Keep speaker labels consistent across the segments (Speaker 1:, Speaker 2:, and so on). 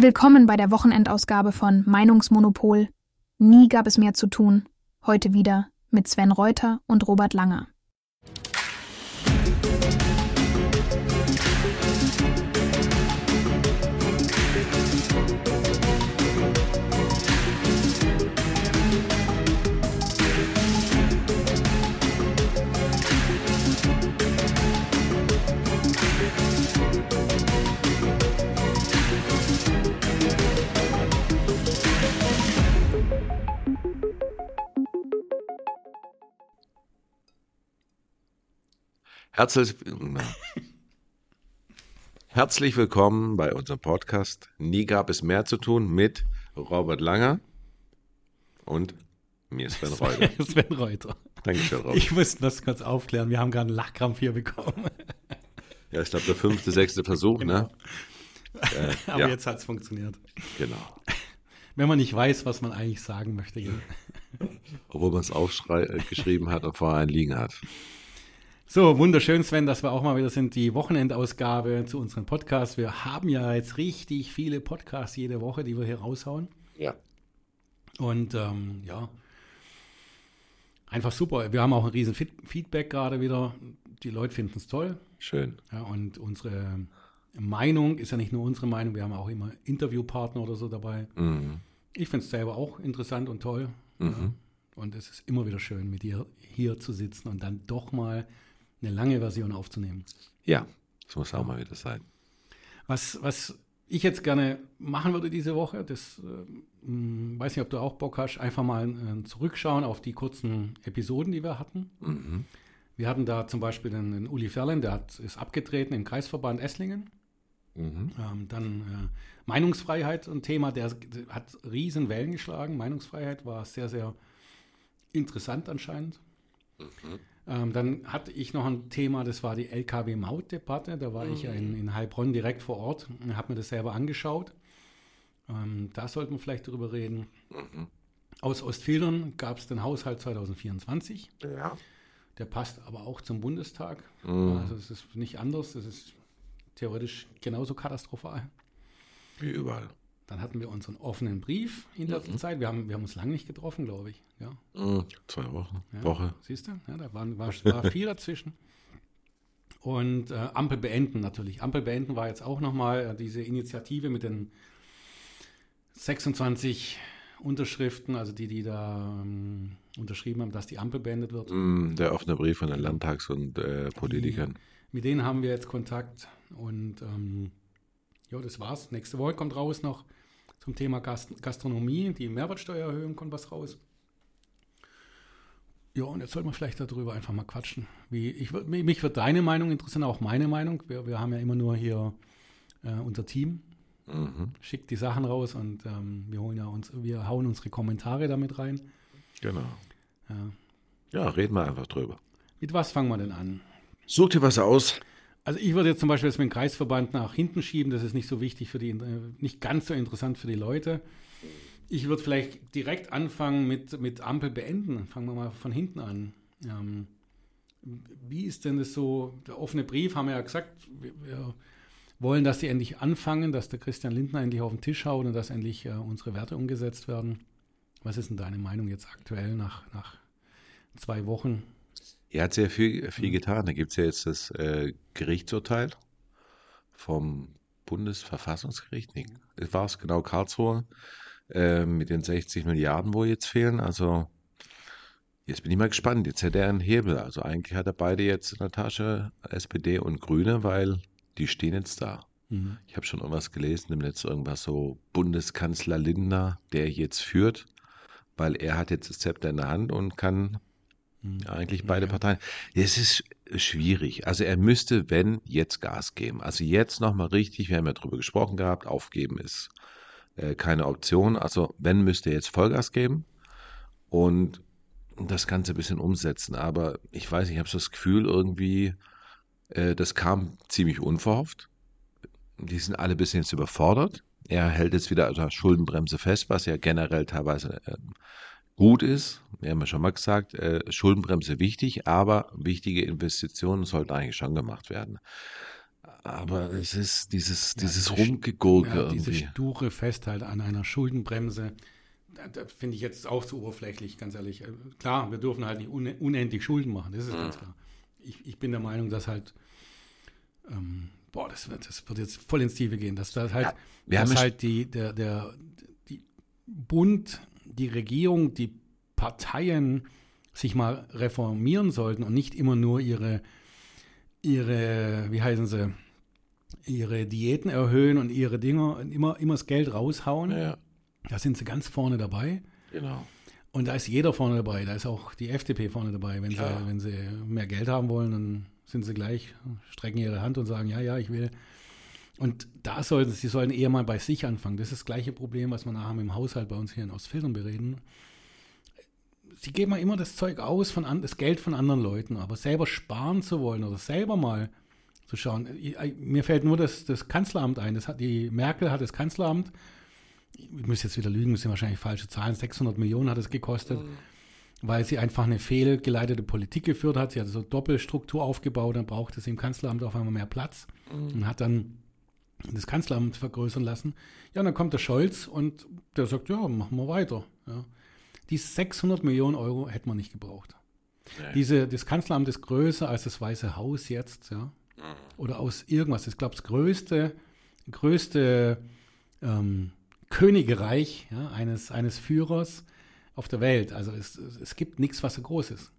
Speaker 1: Willkommen bei der Wochenendausgabe von Meinungsmonopol. Nie gab es mehr zu tun. Heute wieder mit Sven Reuter und Robert Langer.
Speaker 2: Herzlich, herzlich willkommen bei unserem Podcast. Nie gab es mehr zu tun mit Robert Langer und mir Sven Reuter.
Speaker 3: Sven Reuter.
Speaker 2: Dankeschön, Robert.
Speaker 3: Ich muss das kurz aufklären. Wir haben gerade einen Lachkrampf hier bekommen.
Speaker 2: Ja, ich glaube, der fünfte, sechste Versuch, ne?
Speaker 3: genau. ne? Äh, Aber ja. jetzt hat es funktioniert.
Speaker 2: Genau.
Speaker 3: Wenn man nicht weiß, was man eigentlich sagen möchte.
Speaker 2: Obwohl man es aufgeschrieben hat und vorher ein liegen hat.
Speaker 3: So, wunderschön, Sven, dass wir auch mal wieder sind, die Wochenendausgabe zu unserem Podcast. Wir haben ja jetzt richtig viele Podcasts jede Woche, die wir hier raushauen.
Speaker 2: Ja.
Speaker 3: Und ähm, ja, einfach super. Wir haben auch ein riesen Feedback gerade wieder. Die Leute finden es toll.
Speaker 2: Schön.
Speaker 3: Ja, und unsere Meinung ist ja nicht nur unsere Meinung, wir haben auch immer Interviewpartner oder so dabei. Mhm. Ich finde es selber auch interessant und toll. Mhm. Ja. Und es ist immer wieder schön, mit dir hier zu sitzen und dann doch mal eine lange Version aufzunehmen.
Speaker 2: Ja, das muss auch mal wieder sein.
Speaker 3: Was, was ich jetzt gerne machen würde diese Woche, das äh, weiß nicht, ob du auch Bock hast, einfach mal äh, zurückschauen auf die kurzen Episoden, die wir hatten. Mhm. Wir hatten da zum Beispiel den, den Uli Ferlen, der hat, ist abgetreten im Kreisverband Esslingen. Mhm. Ähm, dann äh, Meinungsfreiheit, ein Thema, der, der hat riesen Wellen geschlagen. Meinungsfreiheit war sehr, sehr interessant anscheinend. Mhm. Ähm, dann hatte ich noch ein Thema, das war die LKW-Maut-Debatte. Da war mhm. ich ja in, in, Heilbronn direkt vor Ort und habe mir das selber angeschaut. Ähm, da sollten wir vielleicht drüber reden. Mhm. Aus Ostfildern gab es den Haushalt 2024.
Speaker 2: Ja.
Speaker 3: Der passt aber auch zum Bundestag. Mhm. Also es ist nicht anders. Das ist theoretisch genauso katastrophal.
Speaker 2: Wie überall.
Speaker 3: Dann hatten wir unseren offenen Brief in letzter mhm. Zeit. Wir haben, wir haben uns lange nicht getroffen, glaube ich. Ja.
Speaker 2: Mhm. Zwei Wochen.
Speaker 3: Ja.
Speaker 2: Woche.
Speaker 3: Siehst du? Ja, da waren, war, war viel dazwischen. Und äh, Ampel beenden natürlich. Ampel beenden war jetzt auch nochmal äh, diese Initiative mit den 26 Unterschriften, also die, die da ähm, unterschrieben haben, dass die Ampel beendet wird.
Speaker 2: Mm, der offene Brief von den Landtags- und äh, Politikern.
Speaker 3: Die, mit denen haben wir jetzt Kontakt und ähm, ja, das war's. Nächste Woche kommt raus noch zum Thema Gast Gastronomie. Die Mehrwertsteuererhöhung kommt was raus. Ja, und jetzt sollten wir vielleicht darüber einfach mal quatschen. Wie, ich, mich wird deine Meinung interessieren, auch meine Meinung. Wir, wir haben ja immer nur hier äh, unser Team. Mhm. Schickt die Sachen raus und ähm, wir holen ja uns, wir hauen unsere Kommentare damit rein.
Speaker 2: Genau. Ja, ja reden wir einfach drüber.
Speaker 3: Mit was fangen wir denn an?
Speaker 2: Such dir was aus.
Speaker 3: Also ich würde jetzt zum Beispiel jetzt mit dem Kreisverband nach hinten schieben, das ist nicht so wichtig für die, äh, nicht ganz so interessant für die Leute. Ich würde vielleicht direkt anfangen mit, mit Ampel beenden. Fangen wir mal von hinten an. Ähm, wie ist denn das so? Der offene Brief haben wir ja gesagt, wir, wir, wollen, dass sie endlich anfangen, dass der Christian Lindner endlich auf den Tisch haut und dass endlich äh, unsere Werte umgesetzt werden. Was ist denn deine Meinung jetzt aktuell nach, nach zwei Wochen?
Speaker 2: Er hat sehr viel, viel getan. Da gibt es ja jetzt das äh, Gerichtsurteil vom Bundesverfassungsgericht. Nee, war es genau Karlsruhe äh, mit den 60 Milliarden, wo jetzt fehlen. Also jetzt bin ich mal gespannt. Jetzt hätte er einen Hebel. Also eigentlich hat er beide jetzt in der Tasche, SPD und Grüne, weil die stehen jetzt da. Mhm. Ich habe schon irgendwas gelesen, im Netz irgendwas so Bundeskanzler Lindner, der jetzt führt, weil er hat jetzt das Zepter in der Hand und kann hm. Eigentlich beide ja. Parteien. Es ist schwierig. Also er müsste, wenn, jetzt Gas geben. Also jetzt nochmal richtig, wir haben ja drüber gesprochen gehabt, aufgeben ist äh, keine Option. Also wenn, müsste er jetzt Vollgas geben und das Ganze ein bisschen umsetzen. Aber ich weiß, ich habe so das Gefühl, irgendwie, äh, das kam ziemlich unverhofft. Die sind alle ein bisschen jetzt überfordert. Er hält jetzt wieder also Schuldenbremse fest, was ja generell teilweise äh, gut ist. Wir haben ja schon mal gesagt, äh, Schuldenbremse wichtig, aber wichtige Investitionen sollten eigentlich schon gemacht werden. Aber es ist dieses,
Speaker 3: Ja,
Speaker 2: dieses
Speaker 3: diese
Speaker 2: Rumgegurke
Speaker 3: Ja, diese
Speaker 2: irgendwie.
Speaker 3: sture Festhalten an einer Schuldenbremse, finde ich jetzt auch zu oberflächlich, ganz ehrlich. Äh, Klar, wir dürfen halt nicht une- unendlich Schulden machen, das ist ganz klar. Ich, ich bin der Meinung, dass halt, ähm, boah, das wird, das wird jetzt voll ins Tiefe gehen, dass das halt,
Speaker 2: Ja,
Speaker 3: dass halt die, der, der, die Bund, die Regierung, die Parteien sich mal reformieren sollten und nicht immer nur ihre, ihre, wie heißen sie, ihre Diäten erhöhen und ihre Dinger immer, immer das Geld raushauen.
Speaker 2: Ja,
Speaker 3: Da sind sie ganz vorne dabei.
Speaker 2: genau.
Speaker 3: Und da ist jeder vorne dabei. Da ist auch die FDP vorne dabei. Wenn, sie, wenn sie mehr Geld haben wollen, dann sind sie gleich, strecken ihre Hand und sagen, ja, ja, ich will. Und da sollten sie sollen eher mal bei sich anfangen. Das ist das gleiche Problem, was wir nachher im Haushalt bei uns hier in Ostfildern bereden. Sie geben ja immer das Zeug aus, von an, das Geld von anderen Leuten, aber selber sparen zu wollen oder selber mal zu schauen. Mir fällt nur das, das Kanzleramt ein. Das hat, die Merkel hat das Kanzleramt ich muss jetzt wieder lügen, das sind wahrscheinlich falsche Zahlen, 600 Millionen hat es gekostet, weil sie einfach eine fehlgeleitete Politik geführt hat. Sie hat so Doppelstruktur aufgebaut, dann brauchte sie im Kanzleramt auf einmal mehr Platz und hat dann das Kanzleramt vergrößern lassen. Ja, und dann kommt der Scholz und der sagt, ja, machen wir weiter. Ja. Die 600 Millionen Euro hätten wir nicht gebraucht. Diese, das Kanzleramt ist größer als das Weiße Haus jetzt, ja. Oder aus irgendwas. Ich glaube, das größte, größte ähm, Königreich ja, eines, eines Führers auf der Welt. Also es, es gibt nichts, was so groß ist.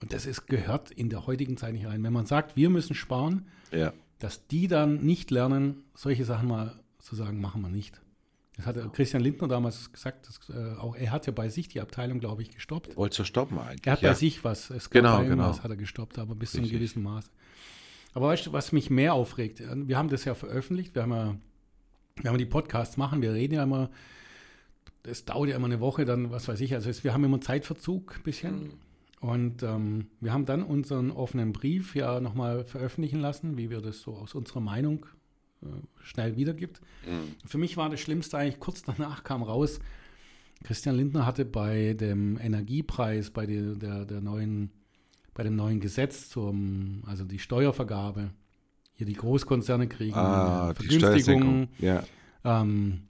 Speaker 3: Und das ist, gehört in der heutigen Zeit nicht rein. Wenn man sagt, wir müssen sparen,
Speaker 2: Ja.
Speaker 3: Dass die dann nicht lernen, solche Sachen mal zu sagen, machen wir nicht. Das hat Christian Lindner damals gesagt, dass, äh, auch er hat ja bei sich die Abteilung, glaube ich, gestoppt.
Speaker 2: Wolltest du stoppen eigentlich?
Speaker 3: Er hat
Speaker 2: ja.
Speaker 3: bei sich was, es gab
Speaker 2: Genau, genau.
Speaker 3: was, hat er gestoppt, aber bis zu einem
Speaker 2: Richtig.
Speaker 3: gewissen Maß. Aber weißt du, was mich mehr aufregt? Wir haben das ja veröffentlicht, wir haben ja, wenn wir die Podcasts machen, wir reden ja immer, das dauert ja immer eine Woche, dann was weiß ich, also es, wir haben immer einen Zeitverzug ein bisschen. Und ähm, wir haben dann unseren offenen Brief ja nochmal veröffentlichen lassen, wie wir das so aus unserer Meinung äh, schnell wiedergibt. Für mich war das Schlimmste eigentlich, kurz danach kam raus, Christian Lindner hatte bei dem Energiepreis, bei der, der, der neuen, bei dem neuen Gesetz zum, also die Steuervergabe, hier die Großkonzerne kriegen
Speaker 2: Ah,
Speaker 3: eine
Speaker 2: die
Speaker 3: Vergünstigung,
Speaker 2: Steuersenkung. Ja.
Speaker 3: ähm,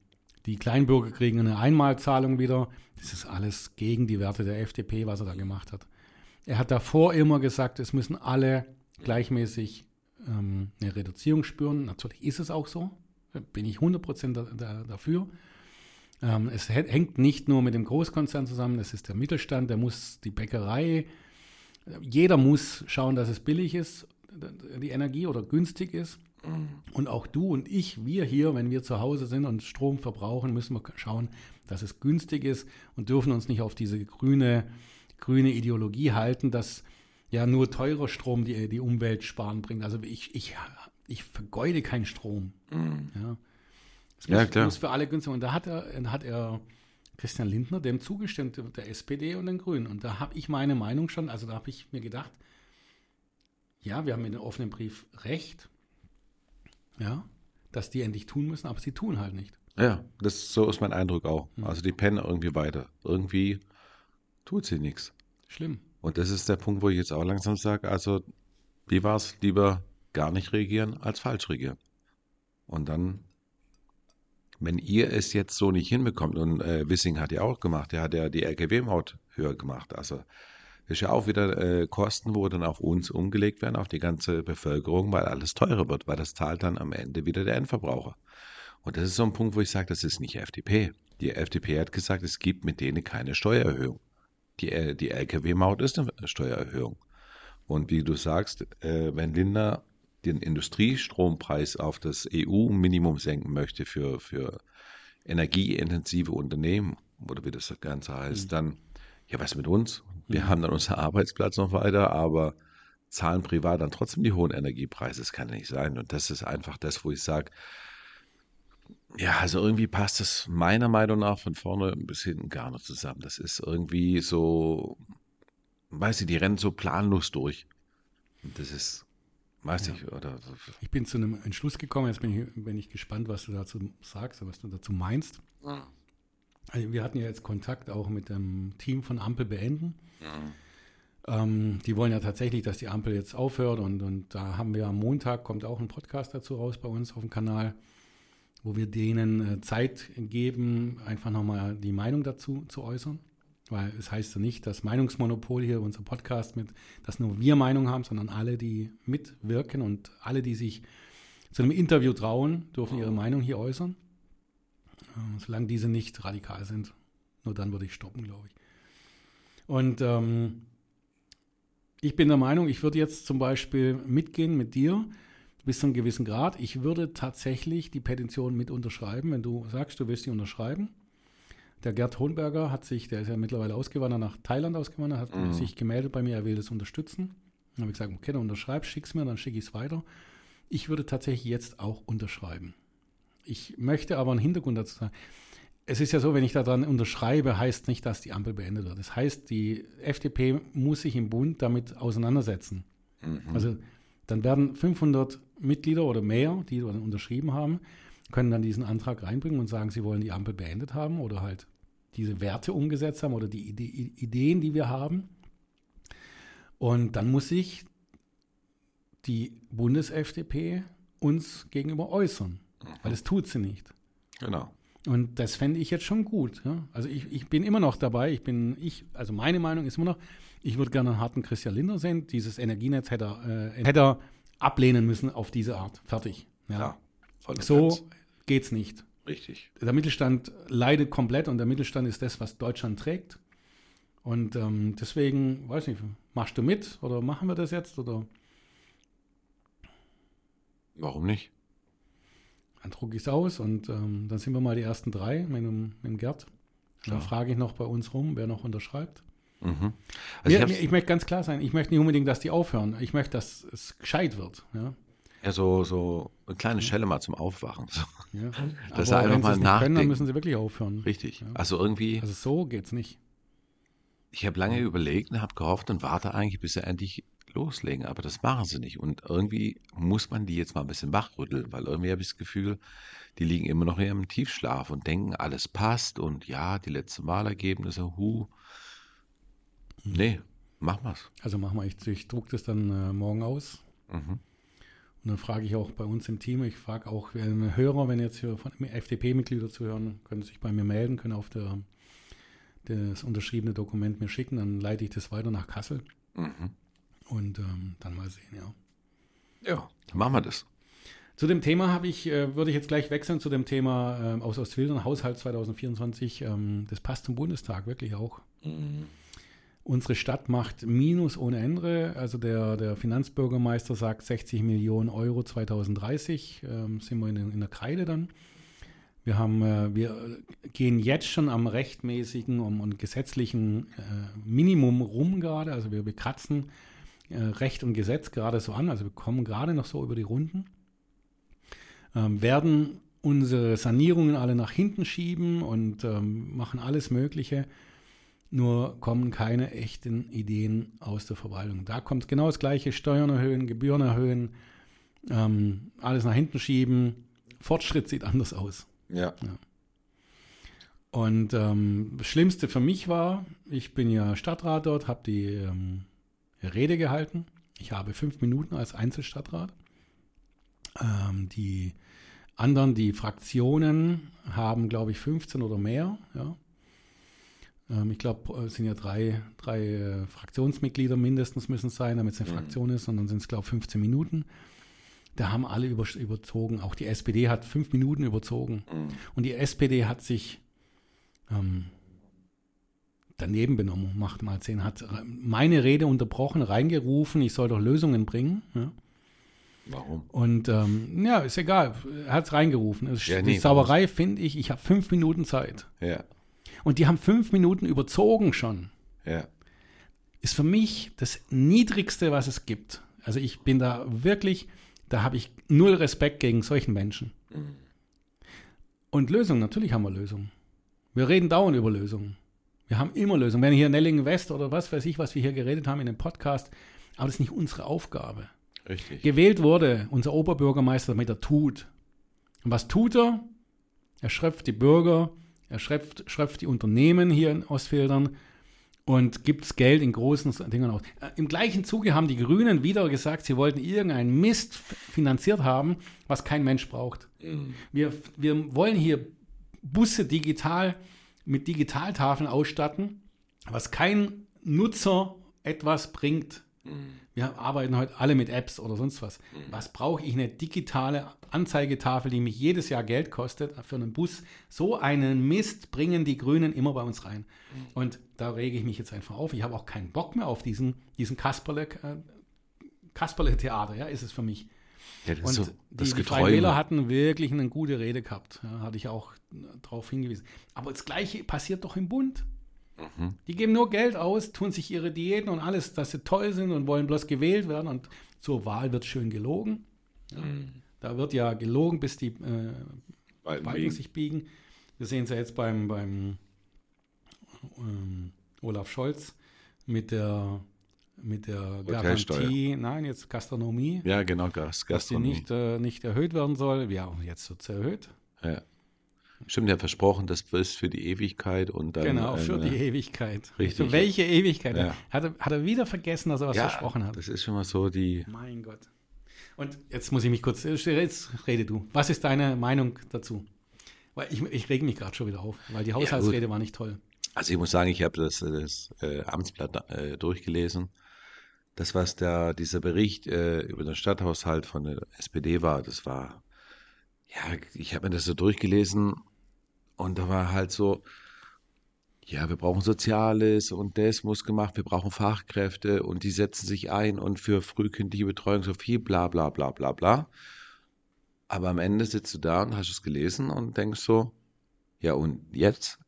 Speaker 3: die Kleinbürger kriegen eine Einmalzahlung wieder. Das ist alles gegen die Werte der FDP, was er da gemacht hat. Er hat davor immer gesagt, es müssen alle gleichmäßig ähm, eine Reduzierung spüren. Natürlich ist es auch so. Bin ich 100% da, da, dafür. Ähm, es hä- hängt nicht nur mit dem Großkonzern zusammen, es ist der Mittelstand, der muss die Bäckerei, jeder muss schauen, dass es billig ist, die Energie oder günstig ist. Und auch du und ich, wir hier, wenn wir zu Hause sind und Strom verbrauchen, müssen wir schauen, dass es günstig ist und dürfen uns nicht auf diese grüne, grüne Ideologie halten, dass ja nur teurer Strom die, die Umwelt sparen bringt. Also ich, ich, ich vergeude keinen Strom. Ja, es
Speaker 2: Ja,
Speaker 3: muss,
Speaker 2: klar.
Speaker 3: muss für alle günstig. Und da hat er, hat er Christian Lindner dem zugestimmt, der SPD und den Grünen. Und da habe ich meine Meinung schon, also da habe ich mir gedacht, ja, wir haben in dem offenen Brief recht, ja, dass die endlich tun müssen, aber sie tun halt nicht.
Speaker 2: Ja, das, so ist mein Eindruck auch.
Speaker 3: Hm.
Speaker 2: Also die pennen irgendwie weiter. Irgendwie tut sie nichts.
Speaker 3: Schlimm.
Speaker 2: Und das ist der Punkt, wo ich jetzt auch langsam sage, also wie war es lieber gar nicht regieren als falsch regieren. Und dann, wenn ihr es jetzt so nicht hinbekommt, und äh, Wissing hat ja auch gemacht, der hat ja die LKW-Maut höher gemacht. Also ist ja auch wieder äh, Kosten, wo dann auf uns umgelegt werden, auf die ganze Bevölkerung, weil alles teurer wird, weil das zahlt dann am Ende wieder der Endverbraucher. Und das ist so ein Punkt, wo ich sage, das ist nicht FDP. Die FDP hat gesagt, es gibt mit denen keine Steuererhöhung. Die, die Lkw-Maut ist eine Steuererhöhung. Und wie du sagst, äh, wenn Lindner den Industriestrompreis auf das EU-Minimum senken möchte für, für energieintensive Unternehmen, oder wie das Ganze heißt, dann, ja, was mit uns? Wir haben dann unseren Arbeitsplatz noch weiter, aber zahlen privat dann trotzdem die hohen Energiepreise. Das kann ja nicht sein. Und das ist einfach das, wo ich sage, ja, also irgendwie passt das meiner Meinung nach von vorne bis hinten gar nicht zusammen. Das ist irgendwie so, weiß ich, die rennen so planlos durch. Und das ist, weiß
Speaker 3: Ja.
Speaker 2: ich, oder
Speaker 3: Ich bin zu einem Entschluss gekommen, jetzt bin ich, bin ich gespannt, was du dazu sagst, was du dazu meinst. Also wir hatten ja jetzt Kontakt auch mit dem Team von Ampel beenden. Ähm, die wollen ja tatsächlich, dass die Ampel jetzt aufhört und, und da haben wir am Montag, kommt auch ein Podcast dazu raus bei uns auf dem Kanal, wo wir denen äh, Zeit geben, einfach nochmal die Meinung dazu zu äußern. Weil es heißt ja nicht, dass Meinungsmonopol hier, unser Podcast, mit, dass nur wir Meinung haben, sondern alle, die mitwirken und alle, die sich zu einem Interview trauen, dürfen ihre Meinung hier äußern. Äh, solange diese nicht radikal sind. Nur dann würde ich stoppen, glaube ich. Und ähm, ich bin der Meinung, ich würde jetzt zum Beispiel mitgehen mit dir bis zu einem gewissen Grad. Ich würde tatsächlich die Petition mit unterschreiben, wenn du sagst, du willst die unterschreiben. Der Gerd Hohenberger hat sich, der ist ja mittlerweile ausgewandert, nach Thailand ausgewandert, hat mhm. sich gemeldet bei mir, er will das unterstützen. Dann habe ich gesagt, okay, dann unterschreib, schick's mir, dann schicke ich es weiter. Ich würde tatsächlich jetzt auch unterschreiben. Ich möchte aber einen Hintergrund dazu sagen es ist ja so, wenn ich daran unterschreibe, heißt nicht, dass die Ampel beendet wird. Das heißt, die FDP muss sich im Bund damit auseinandersetzen. Mhm. Also dann werden 500 Mitglieder oder mehr, die dann unterschrieben haben, können dann diesen Antrag reinbringen und sagen, sie wollen die Ampel beendet haben oder halt diese Werte umgesetzt haben oder die Ideen, die wir haben. Und dann muss sich die Bundes-FDP uns gegenüber äußern, mhm. weil das tut sie nicht.
Speaker 2: Genau.
Speaker 3: Und das fände ich jetzt schon gut. Ja? Also ich, ich bin immer noch dabei. Ich bin, ich, also meine Meinung ist immer noch, ich würde gerne einen harten Christian Linder sehen. Dieses Energienetz hätte er, äh, hätte er ablehnen müssen auf diese Art. Fertig. Ja. ja so ganz. geht's nicht.
Speaker 2: Richtig.
Speaker 3: Der Mittelstand leidet komplett und der Mittelstand ist das, was Deutschland trägt. Und ähm, deswegen, weiß nicht, machst du mit oder machen wir das jetzt oder?
Speaker 2: Warum nicht?
Speaker 3: Dann drucke ich es aus und ähm, dann sind wir mal die ersten drei mit dem, mit dem Gerd. Dann frage ich noch bei uns rum, wer noch unterschreibt. Mhm. Also mir, ich, ich, möchte ganz klar sein, ich möchte nicht unbedingt, dass die aufhören. Ich möchte, dass es gescheit wird. Ja,
Speaker 2: ja so, so eine kleine Schelle mal zum Aufwachen.
Speaker 3: Ja. dass Aber er einfach mal nachdenkt. Können, dann müssen sie wirklich aufhören.
Speaker 2: Richtig. Ja. Also irgendwie.
Speaker 3: Also so geht es nicht.
Speaker 2: Ich habe lange überlegt und habe gehofft und warte eigentlich, bis er endlich loslegen, aber das machen sie nicht. Und irgendwie muss man die jetzt mal ein bisschen wachrütteln, weil irgendwie habe ich das Gefühl, die liegen immer noch in ihrem Tiefschlaf und denken, alles passt und ja, die letzten Wahlergebnisse, hu. Nee, machen wir's.
Speaker 3: Also machen wir, ich, ich druck das dann äh, morgen aus. Mhm. Und dann frage ich auch bei uns im Team, ich frage auch äh, Hörer, wenn jetzt hier von FDP-Mitglieder zuhören, können sich bei mir melden, können auf der, das unterschriebene Dokument mir schicken, dann leite ich das weiter nach Kassel. Mhm. Und ähm, dann mal sehen, ja.
Speaker 2: Ja, machen wir das.
Speaker 3: Zu dem Thema habe ich, äh, würde ich jetzt gleich wechseln zu dem Thema äh, aus Ostfildern, Haushalt 2024. Ähm, das passt zum Bundestag wirklich auch. Mhm. Unsere Stadt macht Minus ohne Ende. Also der, der Finanzbürgermeister sagt 60 Millionen Euro 2030. Ähm, sind wir in, in, der Kreide dann. Wir, haben, äh, wir gehen jetzt schon am rechtmäßigen und, und gesetzlichen äh, Minimum rum gerade. Also wir bekratzen äh, Recht und Gesetz gerade so an, also wir kommen gerade noch so über die Runden, ähm, werden unsere Sanierungen alle nach hinten schieben und ähm, machen alles Mögliche, nur kommen keine echten Ideen aus der Verwaltung. Da kommt genau das gleiche, Steuern erhöhen, Gebühren erhöhen, ähm, alles nach hinten schieben. Fortschritt sieht anders aus.
Speaker 2: Ja. ja.
Speaker 3: Und ähm, das Schlimmste für mich war, ich bin ja Stadtrat dort, habe die ähm, Rede gehalten. Ich habe fünf Minuten als Einzelstadtrat. Ähm, die anderen, die Fraktionen, haben, glaube ich, 15 oder mehr. Ja. Ähm, ich glaube, es sind ja drei, drei äh, Fraktionsmitglieder mindestens müssen es sein, damit es eine mhm. Fraktion ist, und dann sind es, glaube ich, 15 Minuten. Da haben alle über, überzogen. Auch die SPD hat fünf Minuten überzogen. Mhm. Und die SPD hat sich ähm, daneben benommen, macht mal zehn, hat meine Rede unterbrochen, reingerufen, ich soll doch Lösungen bringen. Ja.
Speaker 2: Warum?
Speaker 3: Und ähm, ja, ist egal, er hat es reingerufen. Es, ja, nee, die Sauerei finde ich, ich habe fünf Minuten Zeit.
Speaker 2: Ja.
Speaker 3: Und die haben fünf Minuten überzogen schon.
Speaker 2: Ja.
Speaker 3: Ist für mich das Niedrigste, was es gibt. Also ich bin da wirklich, da habe ich null Respekt gegen solchen Menschen. Mhm. Und Lösungen, natürlich haben wir Lösungen. Wir reden dauernd über Lösungen. Wir haben immer Lösungen. Wenn hier Nellingen West oder was weiß ich, was wir hier geredet haben in dem Podcast, aber das ist nicht unsere Aufgabe.
Speaker 2: Richtig.
Speaker 3: Gewählt wurde unser Oberbürgermeister, damit er tut. Und was tut er? Er schröpft die Bürger, er schröpft, schröpft die Unternehmen hier in Ostfildern und gibt Geld in großen Dingen aus. Äh, Im gleichen Zuge haben die Grünen wieder gesagt, sie wollten irgendeinen Mist finanziert haben, was kein Mensch braucht. Mhm. Wir, wir wollen hier Busse digital mit Digitaltafeln ausstatten, was kein Nutzer etwas bringt. Mhm. Wir arbeiten heute alle mit Apps oder sonst was. Mhm. Was brauche ich eine digitale Anzeigetafel, die mich jedes Jahr Geld kostet für einen Bus? So einen Mist bringen die Grünen immer bei uns rein. Mhm. Und da rege ich mich jetzt einfach auf. Ich habe auch keinen Bock mehr auf diesen, diesen Kasperle, äh, Kasperle-Theater, ja, ist es für mich. Ja, und so, die, die Freien Wähler hatten wirklich eine gute Rede gehabt. Ja, hatte ich auch darauf hingewiesen. Aber das Gleiche passiert doch im Bund. Mhm. Die geben nur Geld aus, tun sich ihre Diäten und alles, dass sie toll sind und wollen bloß gewählt werden. Und zur Wahl wird schön gelogen. Ja, mhm. Da wird ja gelogen, bis die äh, Balken sich biegen. Wir sehen es ja jetzt beim, beim ähm, Olaf Scholz mit der mit der Garantie, nein, jetzt Gastronomie.
Speaker 2: Ja, genau, Gas, Gastronomie.
Speaker 3: Dass die nicht, äh, nicht erhöht werden soll. Ja, jetzt wird sie erhöht.
Speaker 2: Ja. Stimmt, er hat versprochen, das ist für die Ewigkeit und dann.
Speaker 3: Genau, für eine, die Ewigkeit. Richtig. Für welche Ewigkeit? Ja. Hat, er, hat er wieder vergessen, dass er was ja, versprochen hat?
Speaker 2: Das ist schon mal so die.
Speaker 3: Mein Gott. Und jetzt muss ich mich kurz. Jetzt rede du. Was ist deine Meinung dazu? Weil ich, ich rege mich gerade schon wieder auf, weil die Haushaltsrede ja, war nicht toll.
Speaker 2: Also ich muss sagen, ich habe das, das äh, Amtsblatt äh, durchgelesen. Das, was der, dieser Bericht äh, über den Stadthaushalt von der SPD war, das war, ja, ich habe mir das so durchgelesen und da war halt so, ja, wir brauchen Soziales und das muss gemacht, wir brauchen Fachkräfte und die setzen sich ein und für frühkindliche Betreuung so viel, bla bla bla bla bla. Aber am Ende sitzt du da und hast es gelesen und denkst so, ja und jetzt?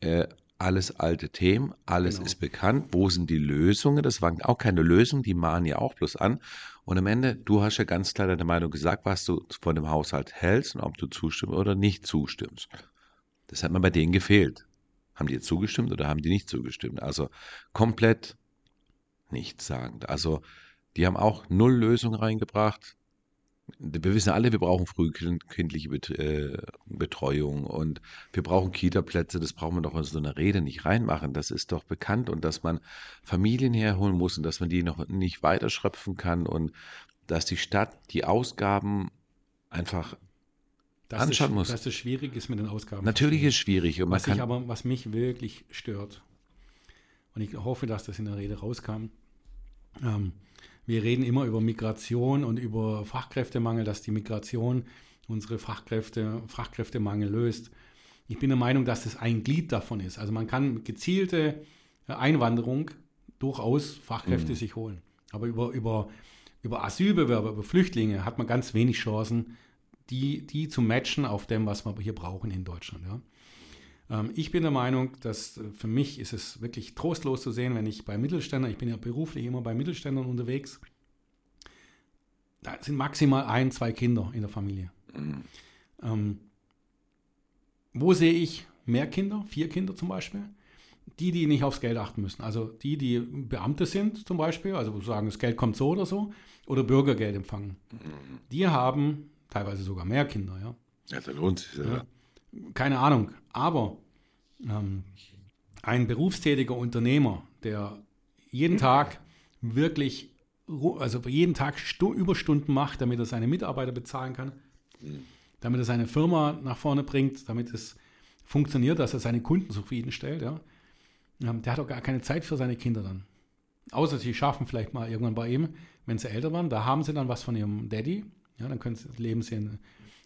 Speaker 2: Äh, alles alte Themen, alles genau. ist bekannt, wo sind die Lösungen? Das waren auch keine Lösungen, die mahnen ja auch bloß an. Und am Ende, du hast ja ganz klar deine Meinung gesagt, was du von dem Haushalt hältst und ob du zustimmst oder nicht zustimmst. Das hat mir bei denen gefehlt. Haben die zugestimmt oder haben die nicht zugestimmt? Also komplett nichtssagend. Also die haben auch null Lösung reingebracht. Wir wissen alle, wir brauchen frühkindliche äh, Betreuung und wir brauchen Kita-Plätze. Das brauchen wir doch in so einer Rede nicht reinmachen. Das ist doch bekannt und dass man Familien herholen muss und dass man die noch nicht weiterschröpfen kann und dass die Stadt die Ausgaben einfach
Speaker 3: dass anschauen es, muss. Dass es schwierig ist mit den Ausgaben.
Speaker 2: Natürlich ist es schwierig.
Speaker 3: Und was, ich aber, was mich wirklich stört, und ich hoffe, dass das in der Rede rauskam, ähm, wir reden immer über Migration und über Fachkräftemangel, dass die Migration unsere Fachkräfte, Fachkräftemangel löst. Ich bin der Meinung, dass das ein Glied davon ist. Also man kann gezielte Einwanderung durchaus Fachkräfte mhm. sich holen. Aber über, über, über Asylbewerber, über Flüchtlinge hat man ganz wenig Chancen, die, die zu matchen auf dem, was wir hier brauchen in Deutschland. Ja. Ähm, ich bin der Meinung, dass äh, für mich ist es wirklich trostlos zu sehen, wenn ich bei Mittelständlern, ich bin ja beruflich immer bei Mittelständlern unterwegs, da sind maximal ein, zwei Kinder in der Familie. Mhm. Ähm, wo sehe ich mehr Kinder, vier Kinder zum Beispiel? Die, die nicht aufs Geld achten müssen. Also die, die Beamte sind zum Beispiel, also sagen, das Geld kommt so oder so, oder Bürgergeld empfangen. Mhm. Die haben teilweise sogar mehr Kinder, ja.
Speaker 2: Ja, das lohnt sich, ja. ja.
Speaker 3: Keine Ahnung, aber ähm, ein berufstätiger Unternehmer, der jeden Tag wirklich, also jeden Tag Stu Überstunden macht, damit er seine Mitarbeiter bezahlen kann, damit er seine Firma nach vorne bringt, damit es funktioniert, dass er seine Kunden zufriedenstellt, ja. Ähm, der hat auch gar keine Zeit für seine Kinder dann. Außer sie schaffen vielleicht mal irgendwann bei ihm, wenn sie älter waren, da haben sie dann was von ihrem Daddy, ja, dann können sie, leben, sie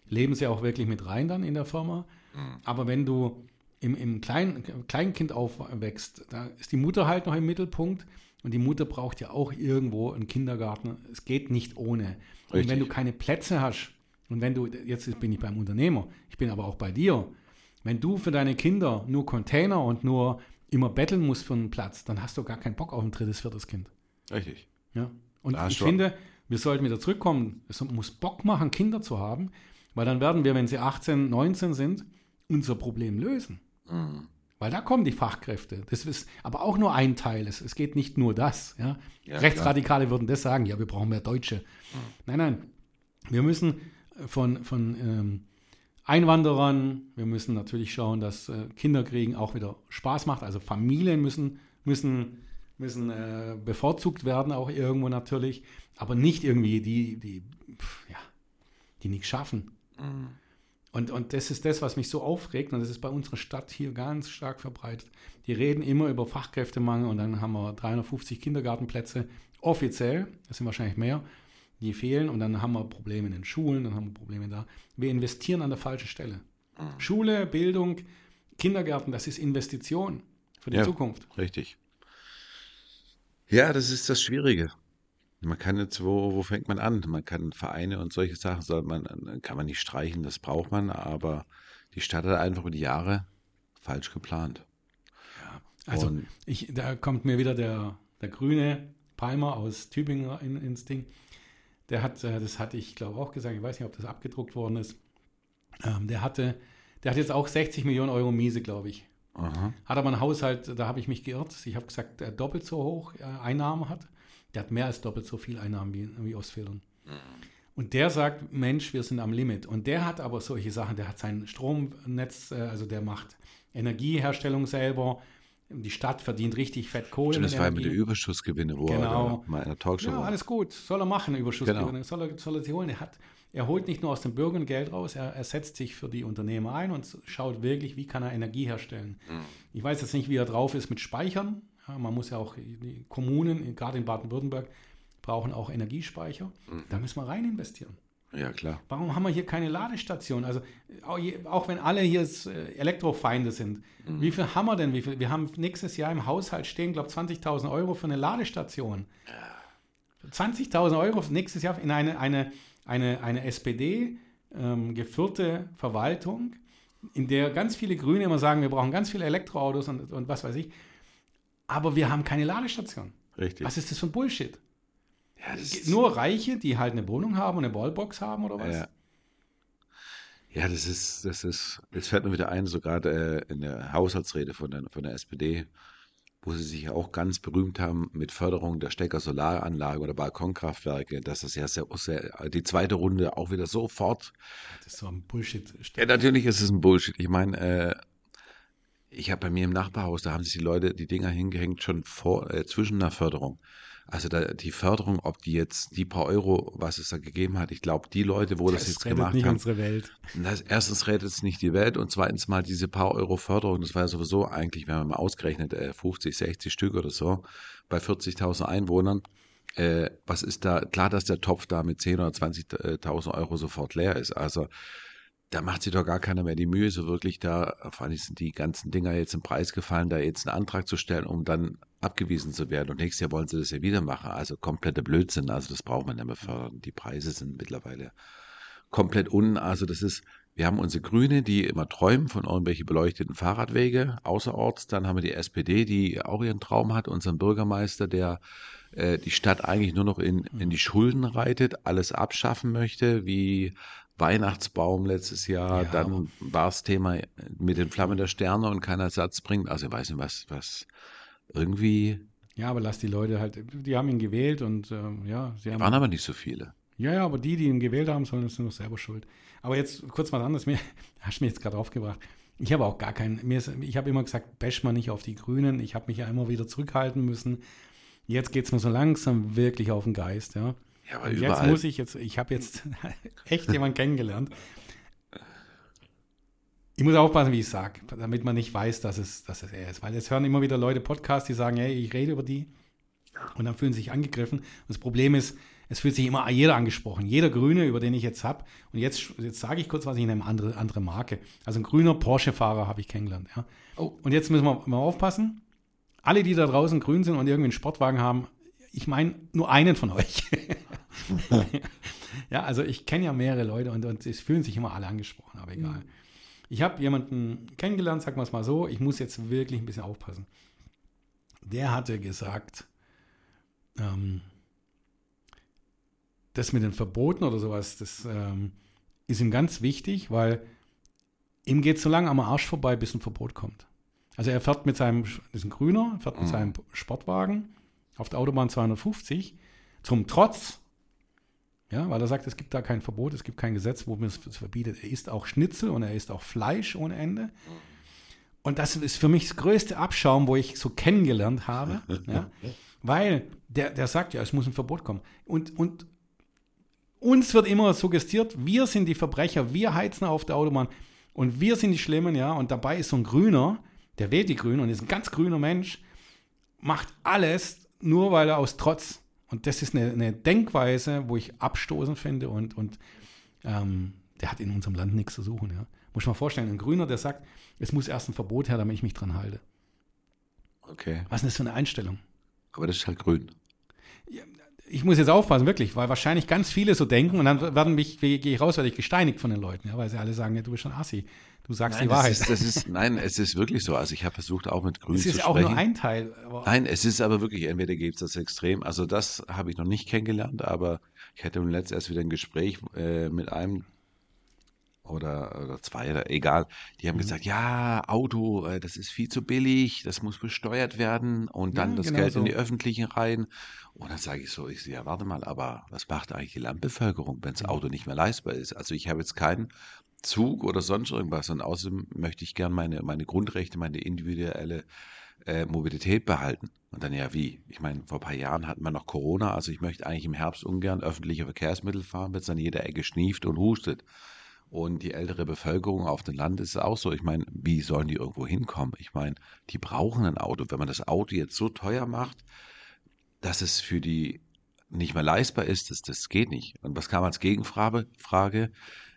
Speaker 3: leben sie auch wirklich mit rein dann in der Firma. Mhm. Aber wenn du im, im Klein, Kleinkind aufwächst, da ist die Mutter halt noch im Mittelpunkt und die Mutter braucht ja auch irgendwo einen Kindergarten. Es geht nicht ohne. Richtig. Und wenn du keine Plätze hast und wenn du, jetzt bin ich beim Unternehmer, ich bin aber auch bei dir, wenn du für deine Kinder nur Container und nur immer betteln musst für einen Platz, dann hast du gar keinen Bock auf ein drittes, viertes Kind.
Speaker 2: Richtig.
Speaker 3: Ja. Und ich finde, wir sollten wieder zurückkommen. Es muss Bock machen, Kinder zu haben, weil dann werden wir, wenn sie 18, 19 sind, unser Problem lösen. Mhm. Weil da kommen die Fachkräfte. Das ist aber auch nur ein Teil. Es, es geht nicht nur das. Ja? Ja, Rechtsradikale klar. würden das sagen, ja, wir brauchen mehr Deutsche. Mhm. Nein, nein. Wir müssen von, von ähm, Einwanderern, wir müssen natürlich schauen, dass äh, Kinderkriegen auch wieder Spaß macht. Also Familien müssen müssen, müssen äh, bevorzugt werden, auch irgendwo natürlich, aber nicht irgendwie die, die, pf, ja, die nichts schaffen.
Speaker 2: Mhm.
Speaker 3: Und, und das ist das, was mich so aufregt, und das ist bei unserer Stadt hier ganz stark verbreitet. Die reden immer über Fachkräftemangel und dann haben wir 350 Kindergartenplätze offiziell, das sind wahrscheinlich mehr, die fehlen und dann haben wir Probleme in den Schulen, dann haben wir Probleme da. Wir investieren an der falschen Stelle.
Speaker 2: Mhm.
Speaker 3: Schule, Bildung, Kindergärten, das ist Investition für die
Speaker 2: Ja.
Speaker 3: Zukunft.
Speaker 2: Richtig. Ja, das ist das Schwierige. Man kann jetzt, wo, wo fängt man an? Man kann Vereine und solche Sachen, soll man, kann man nicht streichen, das braucht man, aber die Stadt hat einfach über die Jahre falsch geplant.
Speaker 3: Also
Speaker 2: Und-
Speaker 3: ich, da kommt mir wieder der, der grüne Palmer aus Tübingen in, ins Ding. Der hat, äh, das hatte ich glaube auch gesagt, ich weiß nicht, ob das abgedruckt worden ist. Ähm, der hatte, der hat jetzt auch 60 Millionen Euro Miese, glaube ich.
Speaker 2: Aha.
Speaker 3: Hat aber einen Haushalt, da habe ich mich geirrt. Ich habe gesagt, der doppelt so hoch äh, Einnahmen hat. Der hat mehr als doppelt so viel Einnahmen wie, wie Ostfildern. Und der sagt, Mensch, wir sind am Limit. Und der hat aber solche Sachen, der hat sein Stromnetz, äh, also der macht Energieherstellung selber. Die Stadt verdient richtig fett Kohle.
Speaker 2: Stimmt, das war ja mit den
Speaker 3: Energie.
Speaker 2: Überschussgewinne, wo
Speaker 3: Genau.
Speaker 2: er mal in der Talkshow
Speaker 3: Ja,
Speaker 2: war.
Speaker 3: alles gut. Soll er machen, Überschussgewinne.
Speaker 2: Genau.
Speaker 3: Soll, er, soll er sie holen. Er, hat, er holt nicht nur aus den Bürgern Geld raus, er, er setzt sich für die Unternehmer ein und schaut wirklich, wie kann er Energie herstellen.
Speaker 2: Mhm.
Speaker 3: Ich weiß jetzt nicht, wie er drauf ist mit Speichern. Ja, man muss ja auch, die Kommunen, gerade in Baden-Württemberg, brauchen auch Energiespeicher.
Speaker 2: Mhm.
Speaker 3: Da müssen wir rein investieren.
Speaker 2: Ja, klar.
Speaker 3: Warum haben wir hier keine Ladestation? Also auch, wenn alle hier äh, Elektrofeinde sind, wie viel haben wir denn? Wie viel? Wir haben nächstes Jahr im Haushalt stehen, glaube ich, 20.000 Euro für eine Ladestation. 20.000 Euro nächstes Jahr in eine, eine, eine, eine SPD ähm, geführte Verwaltung, in der ganz viele Grüne immer sagen, wir brauchen ganz viele Elektroautos und, und was weiß ich. Aber wir haben keine Ladestation.
Speaker 2: Richtig.
Speaker 3: Was ist das für ein Bullshit?
Speaker 2: Ja,
Speaker 3: Nur Reiche, die halt eine Wohnung haben und eine Wallbox haben oder was?
Speaker 2: Ja. Ja, das ist, das ist, jetzt fällt mir wieder ein, sogar äh, in der Haushaltsrede von der, von der SPD, wo sie sich ja auch ganz berühmt haben mit Förderung der Stecker-Solaranlage oder Balkonkraftwerke, dass das ja sehr, sehr, die zweite Runde auch wieder sofort.
Speaker 3: Das ist so ein Bullshit.
Speaker 2: Ja, natürlich ist es ein Bullshit. Ich meine, äh, ich habe bei mir im Nachbarhaus, da haben sich die Leute die Dinger hingehängt schon vor, äh, zwischen einer Förderung. Also da, die Förderung, ob die jetzt die paar Euro, was es da gegeben hat, ich glaube, die Leute, wo das,
Speaker 3: Das
Speaker 2: jetzt gemacht
Speaker 3: nicht
Speaker 2: haben,
Speaker 3: unsere Welt.
Speaker 2: das, erstens rettet es nicht die Welt und zweitens mal diese paar Euro Förderung, das war ja sowieso eigentlich, wenn man mal ausgerechnet, äh, 50, 60 Stück oder so, bei 40.000 Einwohnern, äh, was ist da, klar, dass der Topf da mit 10.000 oder 20.000 Euro sofort leer ist, also da macht sich doch gar keiner mehr die Mühe, so wirklich da, vor allem sind die ganzen Dinger jetzt im Preis gefallen, da jetzt einen Antrag zu stellen, um dann abgewiesen zu werden. Und nächstes Jahr wollen sie das ja wieder machen. Also kompletter Blödsinn. Also das braucht man nicht mehr fördern. Die Preise sind mittlerweile komplett un. Also das ist, wir haben unsere Grüne, die immer träumen von irgendwelche beleuchteten Fahrradwege außerorts. Dann haben wir die SPD, die auch ihren Traum hat, unseren Bürgermeister, der äh, die Stadt eigentlich nur noch in, in die Schulden reitet, alles abschaffen möchte, wie Weihnachtsbaum letztes Jahr,
Speaker 3: Ja,
Speaker 2: dann war das Thema mit den Flammen der Sterne und kein Ersatz bringt. Also ich weiß nicht, was, was irgendwie,
Speaker 3: Ja, aber lass die Leute halt, die haben ihn gewählt und ähm, ja, sie haben.
Speaker 2: waren aber nicht so viele.
Speaker 3: Ja, ja, aber die, die ihn gewählt haben, sollen sind doch selber schuld. Aber jetzt kurz was anderes, mir hast du mir jetzt gerade aufgebracht. Ich habe auch gar keinen, mir ist, ich habe immer gesagt, bash mal nicht auf die Grünen. Ich habe mich ja immer wieder zurückhalten müssen. Jetzt geht es mir so langsam wirklich auf den Geist, ja.
Speaker 2: Ja, aber
Speaker 3: Und jetzt
Speaker 2: überall.
Speaker 3: muss ich jetzt, ich habe jetzt echt jemanden kennengelernt. Ich muss aufpassen, wie ich sage, damit man nicht weiß, dass es, dass es er ist. Weil jetzt hören immer wieder Leute Podcasts, die sagen, hey, ich rede über die. Und dann fühlen sie sich angegriffen. Und das Problem ist, es fühlt sich immer jeder angesprochen. Jeder Grüne, über den ich jetzt habe. Und jetzt, jetzt sage ich kurz, was ich nehme, andere, andere Marke. Also ein grüner Porsche-Fahrer habe ich kennengelernt. Ja.
Speaker 2: Oh.
Speaker 3: Und jetzt müssen wir mal aufpassen. Alle, die da draußen grün sind und irgendwie einen Sportwagen haben, ich meine nur einen von euch. ja, also ich kenne ja mehrere Leute und, und es fühlen sich immer alle angesprochen, aber egal. Ich habe jemanden kennengelernt, sagen wir es mal so, ich muss jetzt wirklich ein bisschen aufpassen. Der hatte gesagt, ähm, das mit den Verboten oder sowas, das ähm, ist ihm ganz wichtig, weil ihm geht so lange am Arsch vorbei, bis ein Verbot kommt. Also er fährt mit seinem, das ist ein Grüner, fährt mit
Speaker 2: Mhm.
Speaker 3: seinem Sportwagen auf der Autobahn 250 zum Trotz, ja, weil er sagt, es gibt da kein Verbot, es gibt kein Gesetz, wo man es verbietet. Er isst auch Schnitzel und er isst auch Fleisch ohne Ende. Und das ist für mich das größte Abschaum, wo ich so kennengelernt habe. ja, weil der, der sagt ja, es muss ein Verbot kommen. Und, und uns wird immer suggestiert, wir sind die Verbrecher, wir heizen auf der Autobahn und wir sind die Schlimmen, ja. Und dabei ist so ein Grüner, der wählt die Grünen und ist ein ganz grüner Mensch, macht alles nur, weil er aus Trotz. Und das ist eine, eine Denkweise, wo ich abstoßend finde und, und ähm, der hat in unserem Land nichts zu suchen, ja. Muss ich mal vorstellen, ein Grüner, der sagt, es muss erst ein Verbot her, damit ich mich dran halte.
Speaker 2: Okay.
Speaker 3: Was ist das für eine Einstellung?
Speaker 2: Aber das ist halt grün.
Speaker 3: Ich muss jetzt aufpassen, wirklich, weil wahrscheinlich ganz viele so denken und dann werden mich, gehe ich raus, werde ich gesteinigt von den Leuten, ja, weil sie alle sagen, ja, du bist schon Assi. Du sagst
Speaker 2: nein,
Speaker 3: die Wahrheit.
Speaker 2: Ist, ist, nein, es ist wirklich so. Also ich habe versucht, auch mit Grün
Speaker 3: es
Speaker 2: zu
Speaker 3: ist
Speaker 2: sprechen.
Speaker 3: auch nur ein Teil.
Speaker 2: nein, es ist aber wirklich, entweder gibt es das Extrem. Also das habe ich noch nicht kennengelernt, aber ich hatte letzt erst wieder ein Gespräch äh, mit einem oder, oder zwei, oder egal. Die haben
Speaker 3: Mhm.
Speaker 2: gesagt, ja, Auto, äh, das ist viel zu billig, das muss besteuert werden und dann
Speaker 3: Ja,
Speaker 2: das
Speaker 3: genau
Speaker 2: Geld
Speaker 3: so.
Speaker 2: in die öffentlichen rein. Und dann sage ich so, ich sehe, ja, warte mal, aber was macht eigentlich die Landbevölkerung, wenn das
Speaker 3: Mhm.
Speaker 2: Auto nicht mehr leistbar ist? Also ich habe jetzt keinen Zug oder sonst irgendwas und außerdem möchte ich gern meine, meine Grundrechte, meine individuelle äh, Mobilität behalten. Und dann ja, wie? Ich meine, vor ein paar Jahren hatten wir noch Corona, also ich möchte eigentlich im Herbst ungern öffentliche Verkehrsmittel fahren, wenn es an jeder Ecke schnieft und hustet. Und die ältere Bevölkerung auf dem Land ist auch so. Ich meine, wie sollen die irgendwo hinkommen? Ich meine, die brauchen ein Auto. Wenn man das Auto jetzt so teuer macht, dass es für die nicht mehr leistbar ist, das, das geht nicht. Und was kam als Gegenfrage? Frage,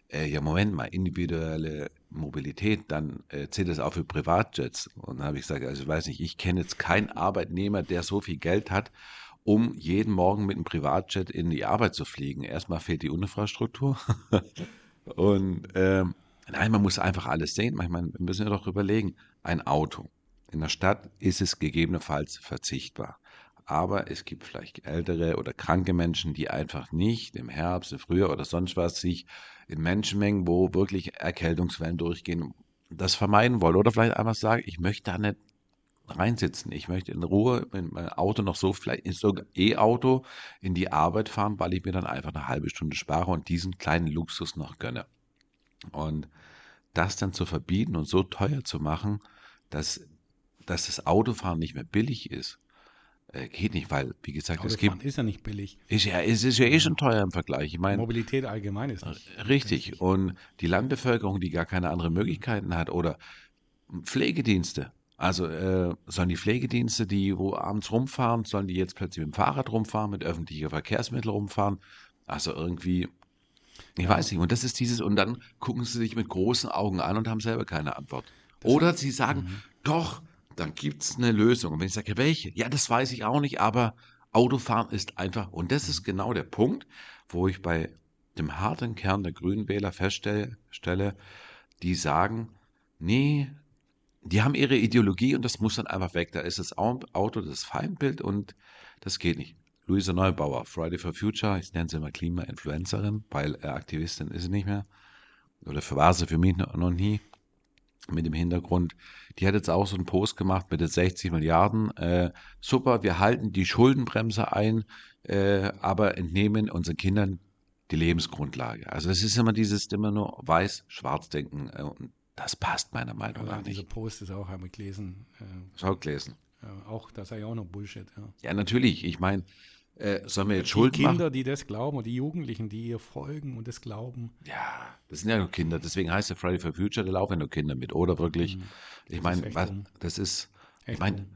Speaker 2: äh, ja, Moment mal, individuelle Mobilität, dann äh, zählt das auch für Privatjets. Und dann habe ich gesagt, also ich weiß nicht, ich kenne jetzt keinen Arbeitnehmer, der so viel Geld hat, um jeden Morgen mit einem Privatjet in die Arbeit zu fliegen. Erstmal fehlt die Infrastruktur. Und ähm, nein, man muss einfach alles sehen. Wir müssen ja doch überlegen, ein Auto. In der Stadt ist es gegebenenfalls verzichtbar. Aber es gibt vielleicht ältere oder kranke Menschen, die einfach nicht im Herbst, im Frühjahr oder sonst was sich in Menschenmengen, wo wirklich Erkältungswellen durchgehen, das vermeiden wollen. Oder vielleicht einfach sagen, ich möchte da nicht reinsitzen. Ich möchte in Ruhe mit meinem Auto noch so, vielleicht ist sogar E-Auto in die Arbeit fahren, weil ich mir dann einfach eine halbe Stunde spare und diesen kleinen Luxus noch gönne. Und das dann zu verbieten und so teuer zu machen, dass, dass das Autofahren nicht mehr billig ist, äh, geht nicht, weil, wie gesagt, es gibt,
Speaker 3: ist ja nicht billig.
Speaker 2: ist ja, es ist ja eh schon teuer im Vergleich. Ich meine,
Speaker 3: Mobilität allgemein ist nicht.
Speaker 2: Richtig. Und die Landbevölkerung, die gar keine anderen Möglichkeiten hat, oder Pflegedienste. Also äh, sollen die Pflegedienste, die wo abends rumfahren, sollen die jetzt plötzlich mit dem Fahrrad rumfahren, mit öffentlichen Verkehrsmitteln rumfahren? Also irgendwie, ich weiß nicht. Und das ist dieses, und dann gucken sie sich mit großen Augen an und haben selber keine Antwort. Oder sie sagen, doch, dann gibt's eine Lösung. Und wenn ich sage, welche? Ja, das weiß ich auch nicht, aber Autofahren ist einfach, und das ist genau der Punkt, wo ich bei dem harten Kern der Grünen Wähler feststelle, stelle, die sagen, nee, die haben ihre Ideologie und das muss dann einfach weg. Da ist das Au- Auto das Feindbild und das geht nicht. Luisa Neubauer, Friday for Future, ich nenne sie immer Klima-Influencerin, weil äh, Aktivistin ist sie nicht mehr. Oder für war sie für mich noch, nie. Mit dem Hintergrund, die hat jetzt auch so einen Post gemacht mit den 60 Milliarden. Äh, super, wir halten die Schuldenbremse ein, äh, aber entnehmen unseren Kindern die Lebensgrundlage. Also es ist immer dieses immer nur weiß-schwarz-denken äh, und das passt meiner Meinung nach
Speaker 3: dieser
Speaker 2: nicht.
Speaker 3: Post ist auch einmal gelesen. Äh,
Speaker 2: Schau gelesen.
Speaker 3: äh, auch, das sei ja auch noch Bullshit. Ja.
Speaker 2: Ja, natürlich. Ich meine, äh, sollen wir jetzt
Speaker 3: Die
Speaker 2: Schulden
Speaker 3: Kinder,
Speaker 2: machen?
Speaker 3: die das glauben und die Jugendlichen, die ihr folgen und das glauben.
Speaker 2: Ja, das sind ja nur Kinder. Deswegen heißt der Friday for Future, da laufen ja nur Kinder mit. Oder wirklich,
Speaker 3: Mhm.
Speaker 2: ich meine, das ist, ich meine.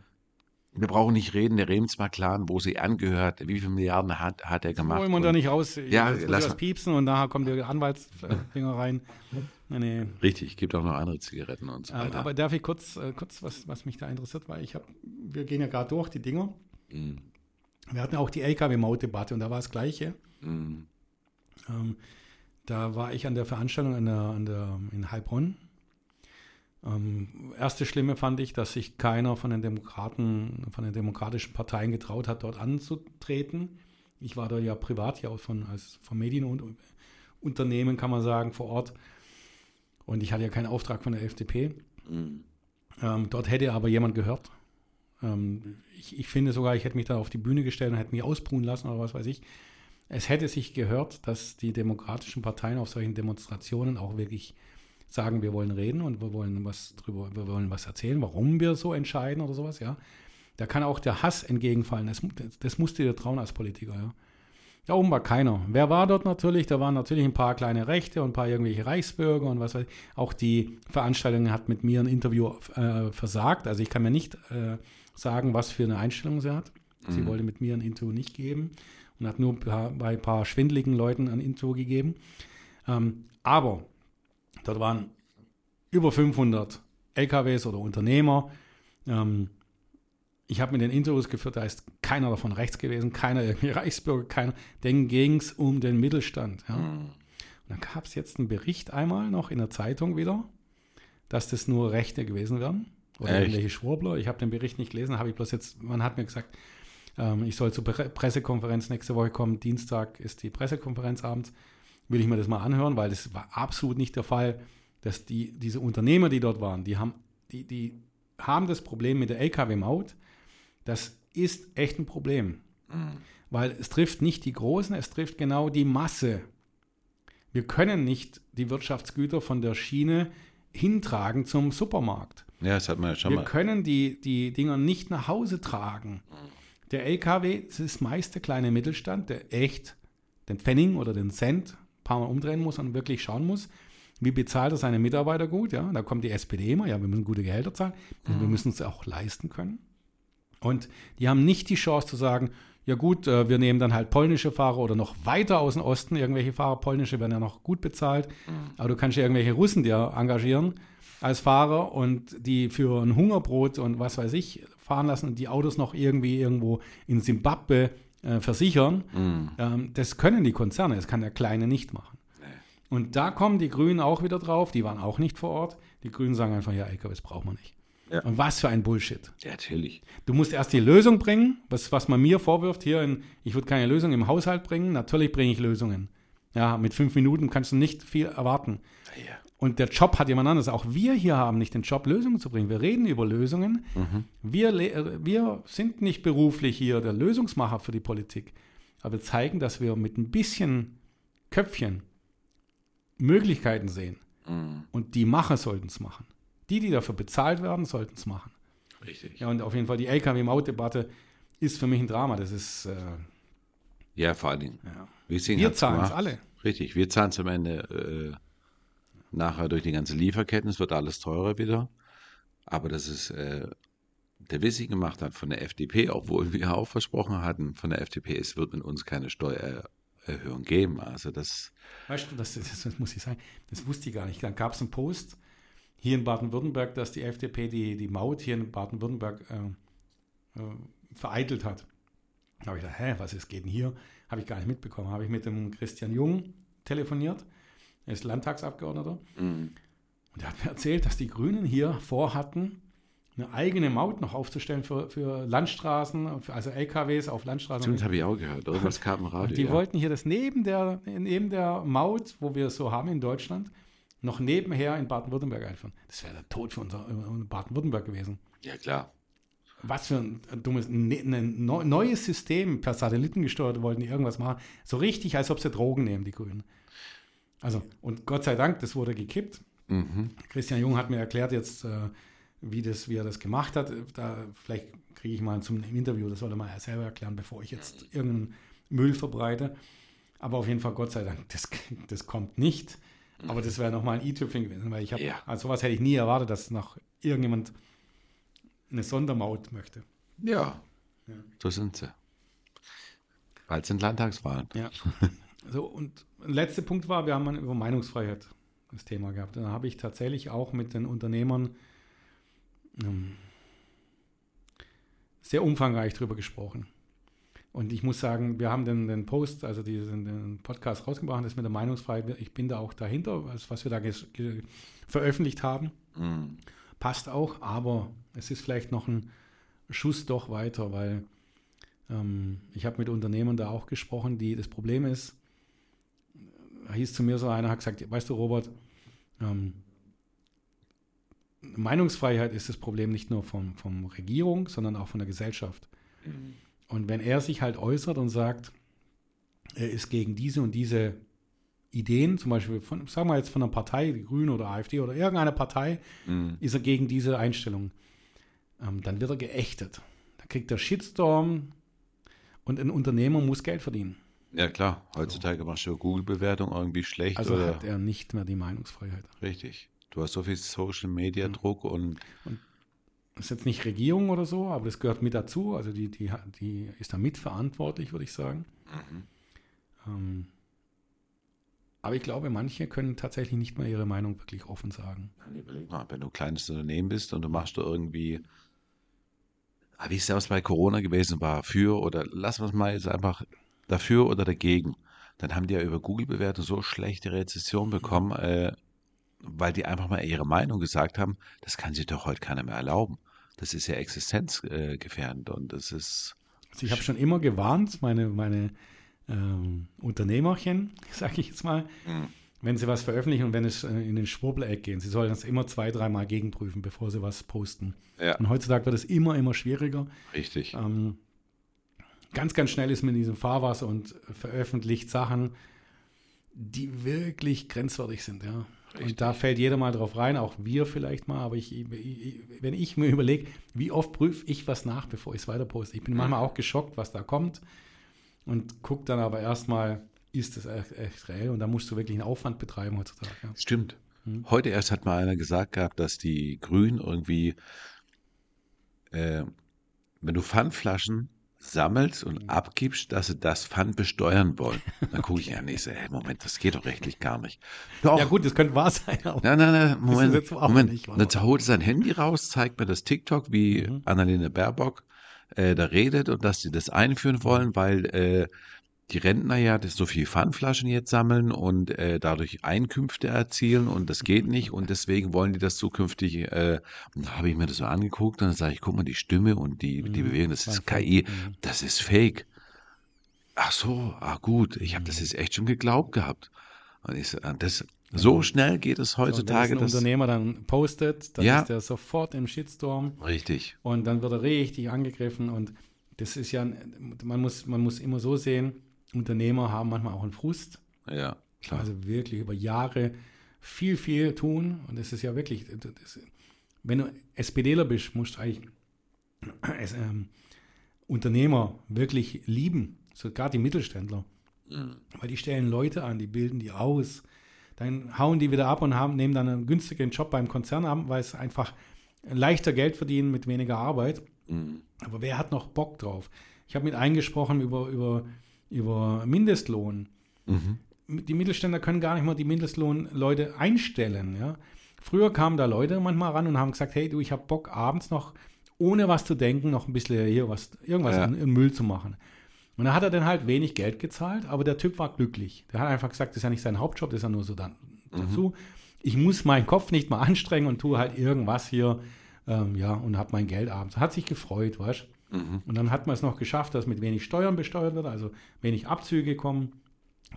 Speaker 2: Wir brauchen nicht reden, der Remsmar-Clan, wo sie angehört, wie viele Milliarden hat, hat er gemacht.
Speaker 3: Wollen wir da nicht raus?
Speaker 2: Ja, lass
Speaker 3: das
Speaker 2: mal.
Speaker 3: piepsen und nachher kommen die Anwaltsdinger rein. Nee.
Speaker 2: Richtig, gibt auch noch andere Zigaretten und so
Speaker 3: Ähm,
Speaker 2: weiter.
Speaker 3: aber darf ich kurz, äh, kurz was, was mich da interessiert, weil ich habe, wir gehen ja gerade durch die Dinger.
Speaker 2: Mm,
Speaker 3: Wir hatten auch die LKW-Maut-Debatte und da war das Gleiche.
Speaker 2: mm,
Speaker 3: Ähm, da war ich an der Veranstaltung an der, an der, in Heilbronn. Ähm, erste Schlimme fand ich, dass sich keiner von den Demokraten, von den demokratischen Parteien getraut hat, dort anzutreten. Ich war da ja privat, ja auch von, als vom Medienunternehmen, kann man sagen, vor Ort. Und ich hatte ja keinen Auftrag von der FDP.
Speaker 2: mm.
Speaker 3: Ähm, dort hätte aber jemand gehört. Ähm, ich, ich finde sogar, ich hätte mich da auf die Bühne gestellt und hätte mich ausbrühen lassen oder was weiß ich. Es hätte sich gehört, dass die demokratischen Parteien auf solchen Demonstrationen auch wirklich sagen, wir wollen reden und wir wollen was drüber, wir wollen was erzählen, warum wir so entscheiden oder sowas, ja. Da kann auch der Hass entgegenfallen. Das, das musst du dir trauen als Politiker, ja. Da oben war keiner. Wer war dort natürlich? Da waren natürlich ein paar kleine Rechte und ein paar irgendwelche Reichsbürger und was weiß ich. Auch die Veranstaltung hat mit mir ein Interview äh, versagt. Also ich kann mir nicht äh, sagen, was für eine Einstellung sie hat. Sie mhm. wollte mit mir ein Interview nicht geben und hat nur bei ein paar schwindeligen Leuten ein Interview gegeben. Ähm, aber dort waren über 500 LKWs oder Unternehmer. Ähm, ich habe mit den Interviews geführt, da ist keiner davon rechts gewesen, keiner irgendwie Reichsbürger, keiner. Denen ging es um den Mittelstand. Ja. Mhm. Und dann gab es jetzt einen Bericht einmal noch in der Zeitung wieder, dass das nur Rechte gewesen wären. Oder Echt? irgendwelche Schwurbler. Ich habe den Bericht nicht gelesen, habe ich bloß jetzt, man hat mir gesagt, ähm, ich soll zur Pre Pressekonferenz nächste Woche kommen. Dienstag ist die Pressekonferenz abends. Will ich mir das mal anhören, weil das war absolut nicht der Fall, dass die, diese Unternehmer, die dort waren, die haben, die, die haben das Problem mit der Lkw-Maut, das ist echt ein Problem. Mhm. Weil es trifft nicht die Großen, es trifft genau die Masse. Wir können nicht die Wirtschaftsgüter von der Schiene hintragen zum Supermarkt.
Speaker 2: Ja, das hat man ja schon
Speaker 3: Wir
Speaker 2: mal.
Speaker 3: können die, die Dinger nicht nach Hause tragen. Der LKW, das ist meist der kleine Mittelstand, der echt den Pfennig oder den Cent paar Mal umdrehen muss und wirklich schauen muss, wie bezahlt er seine Mitarbeiter gut. Ja, da kommt die SPD immer, ja, wir müssen gute Gehälter zahlen, mhm. wir müssen es auch leisten können. Und die haben nicht die Chance zu sagen, ja gut, äh, wir nehmen dann halt polnische Fahrer oder noch weiter aus dem Osten, irgendwelche Fahrer, polnische werden ja noch gut bezahlt, mhm. aber du kannst ja irgendwelche Russen dir engagieren als Fahrer und die für ein Hungerbrot und was weiß ich fahren lassen und die Autos noch irgendwie irgendwo in Simbabwe äh, versichern. Mhm. Ähm, das können die Konzerne, das kann der Kleine nicht machen. Nee. Und da kommen die Grünen auch wieder drauf, die waren auch nicht vor Ort. Die Grünen sagen einfach, ja, LKWs brauchen wir nicht. Ja. Und was für ein Bullshit.
Speaker 2: Ja, natürlich.
Speaker 3: Du musst erst die Lösung bringen, was, was man mir vorwirft hier, in, ich würde keine Lösung im Haushalt bringen. Natürlich bringe ich Lösungen. Ja, mit fünf Minuten kannst du nicht viel erwarten. Ja. Und der Job hat jemand anderes. Auch wir hier haben nicht den Job, Lösungen zu bringen. Wir reden über Lösungen. Mhm. Wir, wir sind nicht beruflich hier der Lösungsmacher für die Politik. Aber wir zeigen, dass wir mit ein bisschen Köpfchen Möglichkeiten sehen. Mhm. Und die Macher sollten es machen. Die, die dafür bezahlt werden, sollten es machen.
Speaker 2: Richtig.
Speaker 3: Ja, und auf jeden Fall die LKW-Maut-Debatte ist für mich ein Drama. Das ist. Äh,
Speaker 2: ja, vor allen Dingen.
Speaker 3: Ja. Wir zahlen es alle.
Speaker 2: Richtig, wir zahlen es am Ende äh, nachher durch die ganze Lieferketten. Es wird alles teurer wieder. Aber das ist äh, der Wissing gemacht hat von der FDP, obwohl wir auch versprochen hatten, von der FDP, es wird mit uns keine Steuererhöhung geben. Also das.
Speaker 3: Weißt du, das, das, das muss ich sagen, das wusste ich gar nicht. Dann gab es einen Post hier in Baden-Württemberg, dass die FDP die, die Maut hier in Baden-Württemberg äh, äh, vereitelt hat. Da habe ich gedacht, hä, was ist, geht denn hier? Habe ich gar nicht mitbekommen. Habe ich mit dem Christian Jung telefoniert. Er ist Landtagsabgeordneter. Mhm. Und er hat mir erzählt, dass die Grünen hier vorhatten, eine eigene Maut noch aufzustellen für, für Landstraßen, also LKWs auf Landstraßen.
Speaker 2: Stimmt, habe ich auch gehört. Irgendwas kam im Radio.
Speaker 3: Und die ja. wollten hier das neben der, neben der Maut, wo wir es so haben in Deutschland, noch nebenher in Baden-Württemberg einführen. Das wäre der Tod für unser Baden-Württemberg gewesen.
Speaker 2: Ja, klar.
Speaker 3: Was für ein dummes, ne, ein neues System per Satelliten gesteuert wollten die irgendwas machen. So richtig, als ob sie Drogen nehmen, die Grünen. Also, und Gott sei Dank, das wurde gekippt. Mhm. Christian Jung hat mir erklärt jetzt, äh, wie, das, wie er das gemacht hat. Da, vielleicht kriege ich mal zum Interview, das soll er mal selber erklären, bevor ich jetzt irgendeinen Müll verbreite. Aber auf jeden Fall, Gott sei Dank, das, das kommt nicht. Aber das wäre nochmal ein i-Tüpfchen gewesen, weil ich habe, ja. also sowas hätte ich nie erwartet, dass noch irgendjemand eine Sondermaut möchte.
Speaker 2: Ja, ja. so sind sie. Bald sind Landtagswahlen.
Speaker 3: Ja. So, und letzter Punkt war, wir haben über Meinungsfreiheit das Thema gehabt. Da habe ich tatsächlich auch mit den Unternehmern ähm, sehr umfangreich drüber gesprochen. Und ich muss sagen, wir haben den, den Post, also diesen den Podcast rausgebracht, das mit der Meinungsfreiheit. Ich bin da auch dahinter, was wir da veröffentlicht haben. Mhm. Passt auch, aber es ist vielleicht noch ein Schuss doch weiter, weil ähm, ich habe mit Unternehmern da auch gesprochen, die das Problem ist, hieß zu mir so einer, hat gesagt, weißt du Robert, ähm, Meinungsfreiheit ist das Problem nicht nur von, von Regierung, sondern auch von der Gesellschaft. Mhm. Und wenn er sich halt äußert und sagt, er ist gegen diese und diese Ideen, zum Beispiel von, sagen wir jetzt von einer Partei, die Grünen oder AfD oder irgendeine Partei,
Speaker 2: Mhm.
Speaker 3: ist er gegen diese Einstellung. Ähm, dann wird er geächtet. Da kriegt er Shitstorm und ein Unternehmer muss Geld verdienen.
Speaker 2: Ja, klar. Heutzutage machst du Google-Bewertung irgendwie schlecht
Speaker 3: Also
Speaker 2: oder
Speaker 3: hat er nicht mehr die Meinungsfreiheit.
Speaker 2: richtig. Du hast so viel Social-Media-Druck und
Speaker 3: Das ist jetzt nicht Regierung oder so, aber das gehört mit dazu. Also die, die, die ist da mitverantwortlich, würde ich sagen. Ähm, aber ich glaube, manche können tatsächlich nicht mehr ihre Meinung wirklich offen sagen.
Speaker 2: Wenn du ein kleines Unternehmen bist und du machst da irgendwie, ah, wie es damals bei Corona gewesen war, für oder lassen wir es mal jetzt einfach dafür oder dagegen, dann haben die ja über Google-Bewertung so schlechte Rezession bekommen, äh, weil die einfach mal ihre Meinung gesagt haben, das kann sich doch heute keiner mehr erlauben. Das ist ja existenzgefährdend äh, gefährdend und das ist,
Speaker 3: Also ich habe schon immer gewarnt, meine, meine ähm, Unternehmerchen, sage ich jetzt mal, wenn sie was veröffentlichen und wenn es äh, in den Schwurbeleck gehen, sie sollen das immer zwei, dreimal gegenprüfen, bevor sie was posten.
Speaker 2: ja,
Speaker 3: Und heutzutage wird es immer, immer schwieriger.
Speaker 2: richtig.
Speaker 3: Ähm, ganz, ganz schnell ist man in diesem Fahrwasser und veröffentlicht Sachen, die wirklich grenzwertig sind, ja.
Speaker 2: Richtig.
Speaker 3: Und da fällt jeder mal drauf rein, auch wir vielleicht mal, aber ich, ich wenn ich mir überlege, wie oft prüfe ich was nach, bevor ich es weiter poste. Ich bin manchmal auch geschockt, was da kommt und gucke dann aber erstmal, ist das echt, echt reell? Und da musst du wirklich einen Aufwand betreiben heutzutage. Ja.
Speaker 2: Stimmt.
Speaker 3: Hm.
Speaker 2: Heute erst hat mal einer gesagt gehabt, dass die Grünen irgendwie, äh, wenn du Pfandflaschen sammelst und abgibst, dass sie das Pfand besteuern wollen. Dann gucke ich an, ich so, hey, Moment, das geht doch rechtlich gar nicht. Doch.
Speaker 3: ja gut, das könnte wahr sein,
Speaker 2: Nein, nein, nein, Moment, Moment.
Speaker 3: nicht wahr.
Speaker 2: Dann holt sein Handy raus, zeigt mir das TikTok, wie
Speaker 3: Mhm.
Speaker 2: Annalena Baerbock äh, da redet und dass sie das einführen
Speaker 3: Mhm.
Speaker 2: wollen, weil äh, die Rentner ja das so viel Pfandflaschen jetzt sammeln und äh, dadurch Einkünfte erzielen und das geht nicht und deswegen wollen die das zukünftig. Äh, und da habe ich mir das so angeguckt und dann sage ich, guck mal, die Stimme und die, die
Speaker 3: Mhm.
Speaker 2: Bewegung, das ist. KI,
Speaker 3: Mhm.
Speaker 2: das ist Fake. Ach so, ah gut, ich habe das jetzt echt schon geglaubt gehabt. Und ich so, das, so schnell geht es
Speaker 3: So,
Speaker 2: heutzutage.
Speaker 3: wenn das ein
Speaker 2: dass-
Speaker 3: Unternehmer dann postet, dann
Speaker 2: Ja.
Speaker 3: ist er sofort im Shitstorm.
Speaker 2: Richtig.
Speaker 3: Und dann wird er richtig angegriffen und das ist ja, man muss, man muss immer so sehen, Unternehmer haben manchmal auch einen Frust,
Speaker 2: Ja, klar.
Speaker 3: also wirklich über Jahre viel, viel tun und es ist ja wirklich, das, wenn du SPDler bist, musst du eigentlich es, ähm, Unternehmer wirklich lieben, sogar die Mittelständler, weil die stellen Leute an, die bilden die aus, dann hauen die wieder ab und haben, nehmen dann einen günstigen Job beim Konzern ab, weil es einfach leichter Geld verdienen mit weniger Arbeit.
Speaker 2: Mhm.
Speaker 3: Aber wer hat noch Bock drauf? Ich habe mit eingesprochen über, über, über Mindestlohn.
Speaker 2: Mhm.
Speaker 3: Die Mittelständler können gar nicht mal die Mindestlohnleute einstellen. Ja? Früher kamen da Leute manchmal ran und haben gesagt, hey du, ich habe Bock abends noch, ohne was zu denken, noch ein bisschen hier was, irgendwas
Speaker 2: Ja.
Speaker 3: in, in Müll zu machen. Und da hat er dann halt wenig Geld gezahlt, aber der Typ war glücklich. Der hat einfach gesagt, das ist ja nicht sein Hauptjob, das ist ja nur so dann dazu. Ich muss meinen Kopf nicht mal anstrengen und tue halt irgendwas hier, ähm, ja, und habe mein Geld abends. Hat sich gefreut, weißt
Speaker 2: Mhm.
Speaker 3: und dann hat man es noch geschafft, dass mit wenig Steuern besteuert wird, also wenig Abzüge kommen.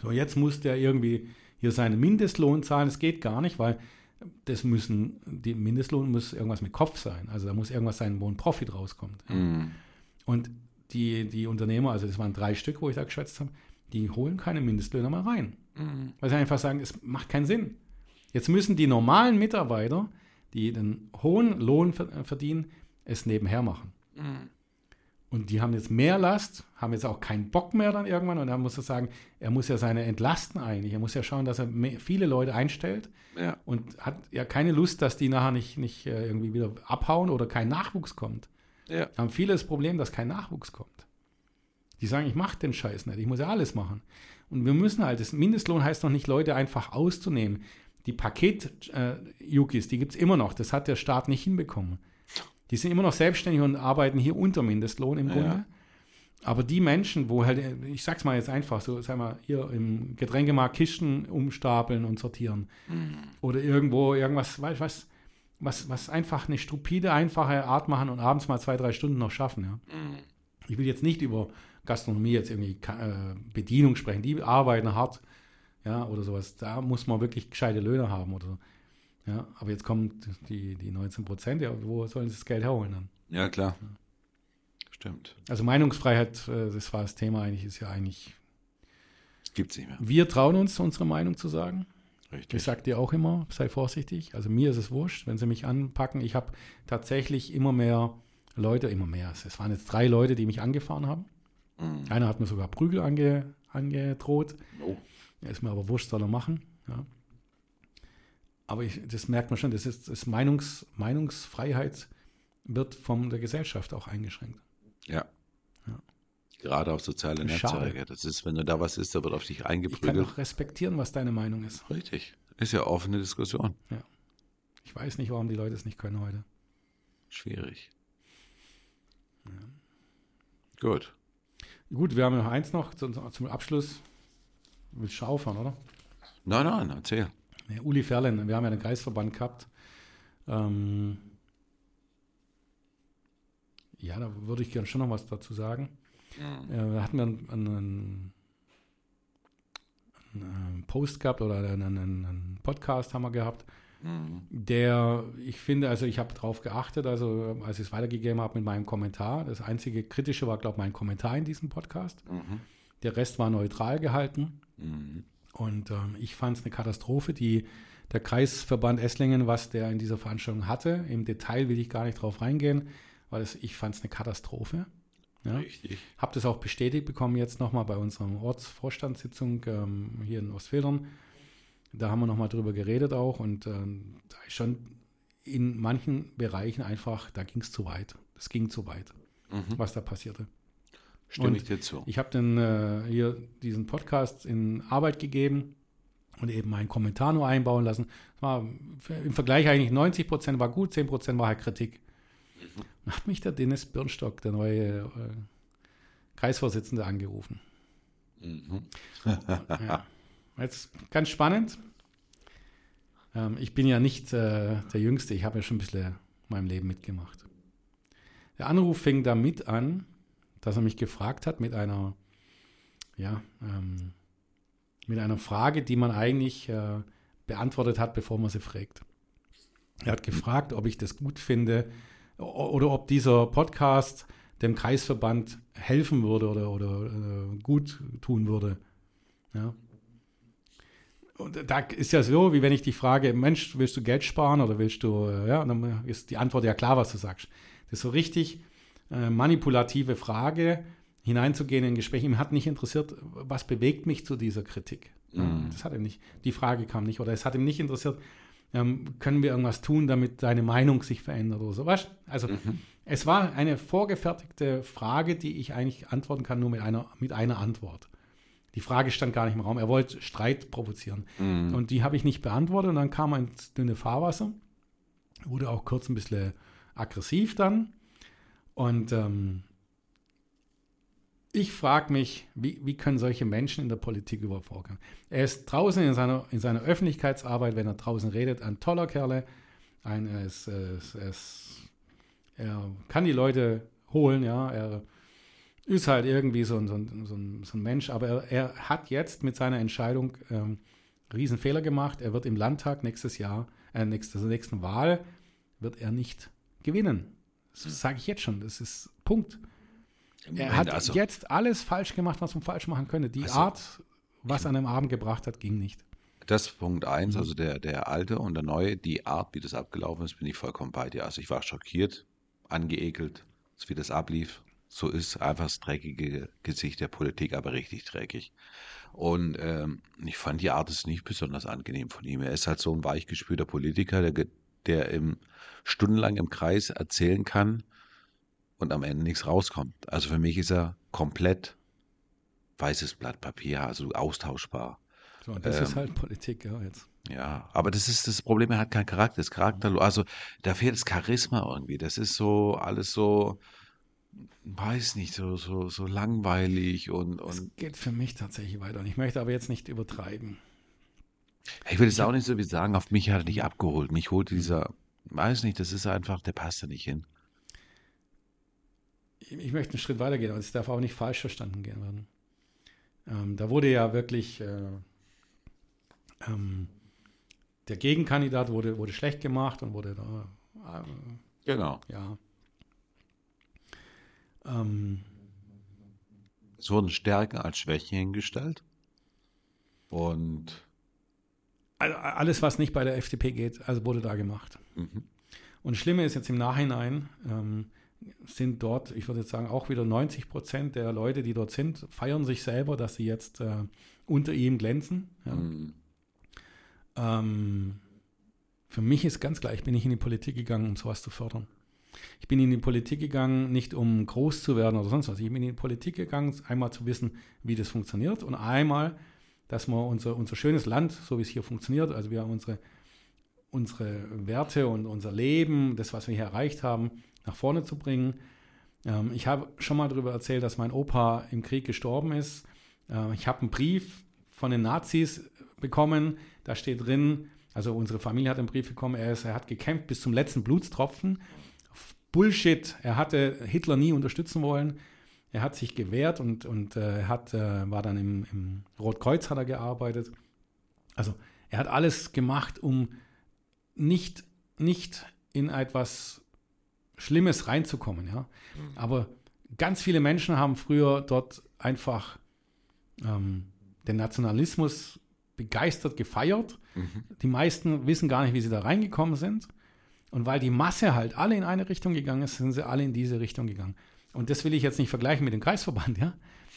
Speaker 3: So, jetzt muss der irgendwie hier seinen Mindestlohn zahlen. Das geht gar nicht, weil das müssen, die Mindestlohn muss irgendwas mit Kopf sein. Also da muss irgendwas sein, wo ein Profit rauskommt.
Speaker 2: Mhm.
Speaker 3: Und die, die Unternehmer, also das waren drei Stück, wo ich da geschätzt habe, die holen keine Mindestlöhne mehr rein.
Speaker 2: Mhm.
Speaker 3: Weil sie einfach sagen, es macht keinen Sinn. Jetzt müssen die normalen Mitarbeiter, die den hohen Lohn ver- verdienen, es nebenher machen.
Speaker 2: Mhm.
Speaker 3: Und die haben jetzt mehr Last, haben jetzt auch keinen Bock mehr dann irgendwann. Und dann muss er sagen, er muss ja seine entlasten eigentlich. Er muss ja schauen, dass er mehr, viele Leute einstellt
Speaker 2: Ja.
Speaker 3: und hat ja keine Lust, dass die nachher nicht, nicht äh, irgendwie wieder abhauen oder kein Nachwuchs kommt.
Speaker 2: Ja.
Speaker 3: Da haben viele das Problem, dass kein Nachwuchs kommt. Die sagen, ich mache den Scheiß nicht, ich muss ja alles machen. Und wir müssen halt, das Mindestlohn heißt noch nicht, Leute einfach auszunehmen. Die Paket-Jukis, die gibt es immer noch. Das hat der Staat nicht hinbekommen. Die sind immer noch selbstständig und arbeiten hier unter Mindestlohn im
Speaker 2: Ja.
Speaker 3: Grunde. Aber die Menschen, wo halt, ich sag's mal jetzt einfach so, sag mal, hier im Getränkemarkt Kisten umstapeln und sortieren. Oder irgendwo irgendwas, weißt was, was, was einfach eine stupide, einfache Art machen und abends mal zwei, drei Stunden noch schaffen. Ja. Ich will jetzt nicht über Gastronomie jetzt irgendwie äh, Bedienung sprechen. Die arbeiten hart, ja, oder sowas. Da muss man wirklich gescheite Löhne haben oder so. Ja, aber jetzt kommen die, die 19 Prozent, ja, wo sollen sie das Geld herholen dann?
Speaker 2: Ja, klar. Stimmt.
Speaker 3: Also Meinungsfreiheit, äh, das war das Thema eigentlich, ist ja eigentlich
Speaker 2: Gibt's nicht mehr.
Speaker 3: Wir trauen uns, unsere Meinung zu sagen.
Speaker 2: Richtig.
Speaker 3: Ich sage dir auch immer, sei vorsichtig. Also mir ist es wurscht, wenn sie mich anpacken. Ich habe tatsächlich immer mehr Leute, immer mehr. Es waren jetzt drei Leute, die mich angefahren haben.
Speaker 2: Mhm.
Speaker 3: Einer hat mir sogar Prügel ange, angedroht.
Speaker 2: Oh.
Speaker 3: Ja, ist mir aber wurscht, soll er machen. Ja. Aber ich, das merkt man schon, das ist das Meinungs, Meinungsfreiheit wird von der Gesellschaft auch eingeschränkt.
Speaker 2: Ja.
Speaker 3: Ja.
Speaker 2: Gerade auf soziale. Netzwerke. Das ist, wenn du da was ist, da wird auf dich
Speaker 3: Ich kann
Speaker 2: eingeprügelt.
Speaker 3: auch respektieren, was deine Meinung ist.
Speaker 2: Richtig. Ist ja offene Diskussion.
Speaker 3: Ich weiß nicht, warum die Leute es nicht können heute.
Speaker 2: Schwierig. Gut.
Speaker 3: Gut, wir haben noch eins noch zum, zum Abschluss. Willst du aufhören, oder?
Speaker 2: Nein, nein, erzähl.
Speaker 3: Nee, Uli Ferlen, wir haben ja den Kreisverband gehabt. Ähm, ja, da würde ich gerne schon noch was dazu sagen. Äh, da hatten wir einen, einen, einen Post gehabt oder einen, einen, einen Podcast haben wir gehabt,
Speaker 2: Mhm.
Speaker 3: der, ich finde, also ich habe darauf geachtet, also als ich es weitergegeben habe mit meinem Kommentar. Das einzige Kritische war, glaube ich, mein Kommentar in diesem Podcast.
Speaker 2: Mhm.
Speaker 3: Der Rest war neutral gehalten. Und ähm, ich fand es eine Katastrophe, die der Kreisverband Esslingen, was der in dieser Veranstaltung hatte. Im Detail will ich gar nicht drauf reingehen, weil es, ich fand es eine Katastrophe. Ja.
Speaker 2: Richtig.
Speaker 3: Habe das auch bestätigt bekommen jetzt nochmal bei unserer Ortsvorstandssitzung ähm, hier in Ostfildern. Da haben wir nochmal drüber geredet auch und ähm, da ist schon in manchen Bereichen einfach, da ging es zu weit. Es ging zu weit,
Speaker 2: Mhm.
Speaker 3: was da passierte.
Speaker 2: Stimme
Speaker 3: Und
Speaker 2: ich dir zu.
Speaker 3: Ich habe dann äh, hier diesen Podcast in Arbeit gegeben und eben meinen Kommentar nur einbauen lassen. War im Vergleich eigentlich 90 Prozent war gut, 10 Prozent war halt Kritik. Dann hat mich der Dennis Birnstock, der neue äh, Kreisvorsitzende, angerufen.
Speaker 2: Mhm.
Speaker 3: Ja. Jetzt ganz spannend. Ähm, ich bin ja nicht äh, der Jüngste, ich habe ja schon ein bisschen in meinem Leben mitgemacht. Der Anruf fing damit an, dass er mich gefragt hat mit einer, ja, ähm, mit einer Frage, die man eigentlich äh, beantwortet hat, bevor man sie fragt. Er hat gefragt, ob ich das gut finde oder ob dieser Podcast dem Kreisverband helfen würde oder, oder äh, gut tun würde. Ja. Und da ist ja so, wie wenn ich dich frage, Mensch, willst du Geld sparen oder willst du, äh, ja, dann ist die Antwort ja klar, was du sagst. Das ist so richtig äh, manipulative Frage, hineinzugehen in ein Gespräch. Ihm hat nicht interessiert, was bewegt mich zu dieser Kritik.
Speaker 2: Mhm.
Speaker 3: Das hat ihm nicht, die Frage kam nicht, oder es hat ihm nicht interessiert, ähm, können wir irgendwas tun, damit deine Meinung sich verändert oder so. Weißt? Also
Speaker 2: Mhm.
Speaker 3: es war eine vorgefertigte Frage, die ich eigentlich antworten kann, nur mit einer, mit einer Antwort. Die Frage stand gar nicht im Raum. Er wollte Streit provozieren.
Speaker 2: Mhm.
Speaker 3: Und die habe ich nicht beantwortet. Und dann kam er ins dünne Fahrwasser. Wurde auch kurz ein bisschen aggressiv dann. Und ähm, ich frage mich, wie, wie können solche Menschen in der Politik überhaupt vorgehen? Er ist draußen in seiner, in seiner Öffentlichkeitsarbeit, wenn er draußen redet, ein toller Kerle. Ein, er, ist, er, ist, er, ist, er kann die Leute holen, ja. Er ist halt irgendwie so ein, so ein, so ein, so ein Mensch. Aber er, er hat jetzt mit seiner Entscheidung ähm, Riesenfehler gemacht. Er wird im Landtag nächstes Jahr, äh, nächste, zur nächsten Wahl, wird er nicht gewinnen. Das sage ich jetzt schon. Das ist Punkt. Er hat
Speaker 2: also,
Speaker 3: jetzt alles falsch gemacht, was man falsch machen könnte. Die
Speaker 2: Also-
Speaker 3: Art, was an dem Abend gebracht hat, ging nicht.
Speaker 2: das ist Punkt eins,
Speaker 3: Mhm.
Speaker 2: also der, der alte und der neue, die Art, wie das abgelaufen ist, bin ich vollkommen bei dir. Also ich war schockiert, angeekelt, wie das ablief. So ist einfach das dreckige Gesicht der Politik, aber richtig dreckig. Und ähm, ich fand die Art ist nicht besonders angenehm von ihm. Er ist halt so ein weichgespülter Politiker, der, der im, stundenlang im Kreis erzählen kann und am Ende nichts rauskommt. Also für mich ist er komplett weißes Blatt Papier, also austauschbar.
Speaker 3: So, und das
Speaker 2: Ähm,
Speaker 3: ist halt Politik, ja, jetzt.
Speaker 2: Ja, aber das ist das Problem, er hat keinen Charakter, das Charakter, also da fehlt das Charisma irgendwie. Das ist so alles so, weiß nicht, so, so, so langweilig und,
Speaker 3: Es
Speaker 2: und
Speaker 3: geht für mich tatsächlich weiter. Und ich möchte aber jetzt nicht übertreiben.
Speaker 2: Ich will es auch nicht so wie sagen, auf mich hat er nicht abgeholt. Mich holt dieser, weiß nicht, das ist einfach, der passt da nicht hin.
Speaker 3: Ich, möchte einen Schritt weiter gehen, aber es darf auch nicht falsch verstanden gehen werden. Ähm, da wurde ja wirklich äh, ähm, der Gegenkandidat wurde, wurde schlecht gemacht und wurde da, äh,
Speaker 2: Genau.
Speaker 3: ja. Ähm,
Speaker 2: Es wurden Stärken als Schwächen hingestellt. Und
Speaker 3: alles, was nicht bei der FDP geht, also wurde da gemacht.
Speaker 2: mhm.
Speaker 3: Und das Schlimme ist jetzt im Nachhinein, ähm, sind dort, ich würde jetzt sagen, auch wieder 90 Prozent der Leute, die dort sind, feiern sich selber, dass sie jetzt äh, unter ihm glänzen. Ja.
Speaker 2: Mhm.
Speaker 3: Ähm, für mich ist ganz klar, ich bin nicht in die Politik gegangen, um sowas zu fördern. Ich bin in die Politik gegangen, nicht um groß zu werden oder sonst was. Ich bin in die Politik gegangen, einmal zu wissen, wie das funktioniert und einmal, dass wir unser, unser schönes Land, so wie es hier funktioniert, also wir unsere, unsere Werte und unser Leben, das, was wir hier erreicht haben, nach vorne zu bringen. Ähm, ich habe schon mal darüber erzählt, dass mein Opa im Krieg gestorben ist. Äh, ich habe einen Brief von den Nazis bekommen, da steht drin, also unsere Familie hat einen Brief bekommen, er, ist, er hat gekämpft bis zum letzten Blutstropfen. Bullshit, er hatte Hitler nie unterstützen wollen. Er hat sich gewehrt und, und äh, hat, äh, war dann im, im Rotkreuz hat er gearbeitet. Also er hat alles gemacht, um nicht, nicht in etwas Schlimmes reinzukommen. Ja? Aber ganz viele Menschen haben früher dort einfach ähm, den Nationalismus begeistert gefeiert. Die meisten wissen gar nicht, wie sie da reingekommen sind. Und weil die Masse halt alle in eine Richtung gegangen ist, sind sie alle in diese Richtung gegangen. Und das will ich jetzt nicht vergleichen mit dem Kreisverband, ja.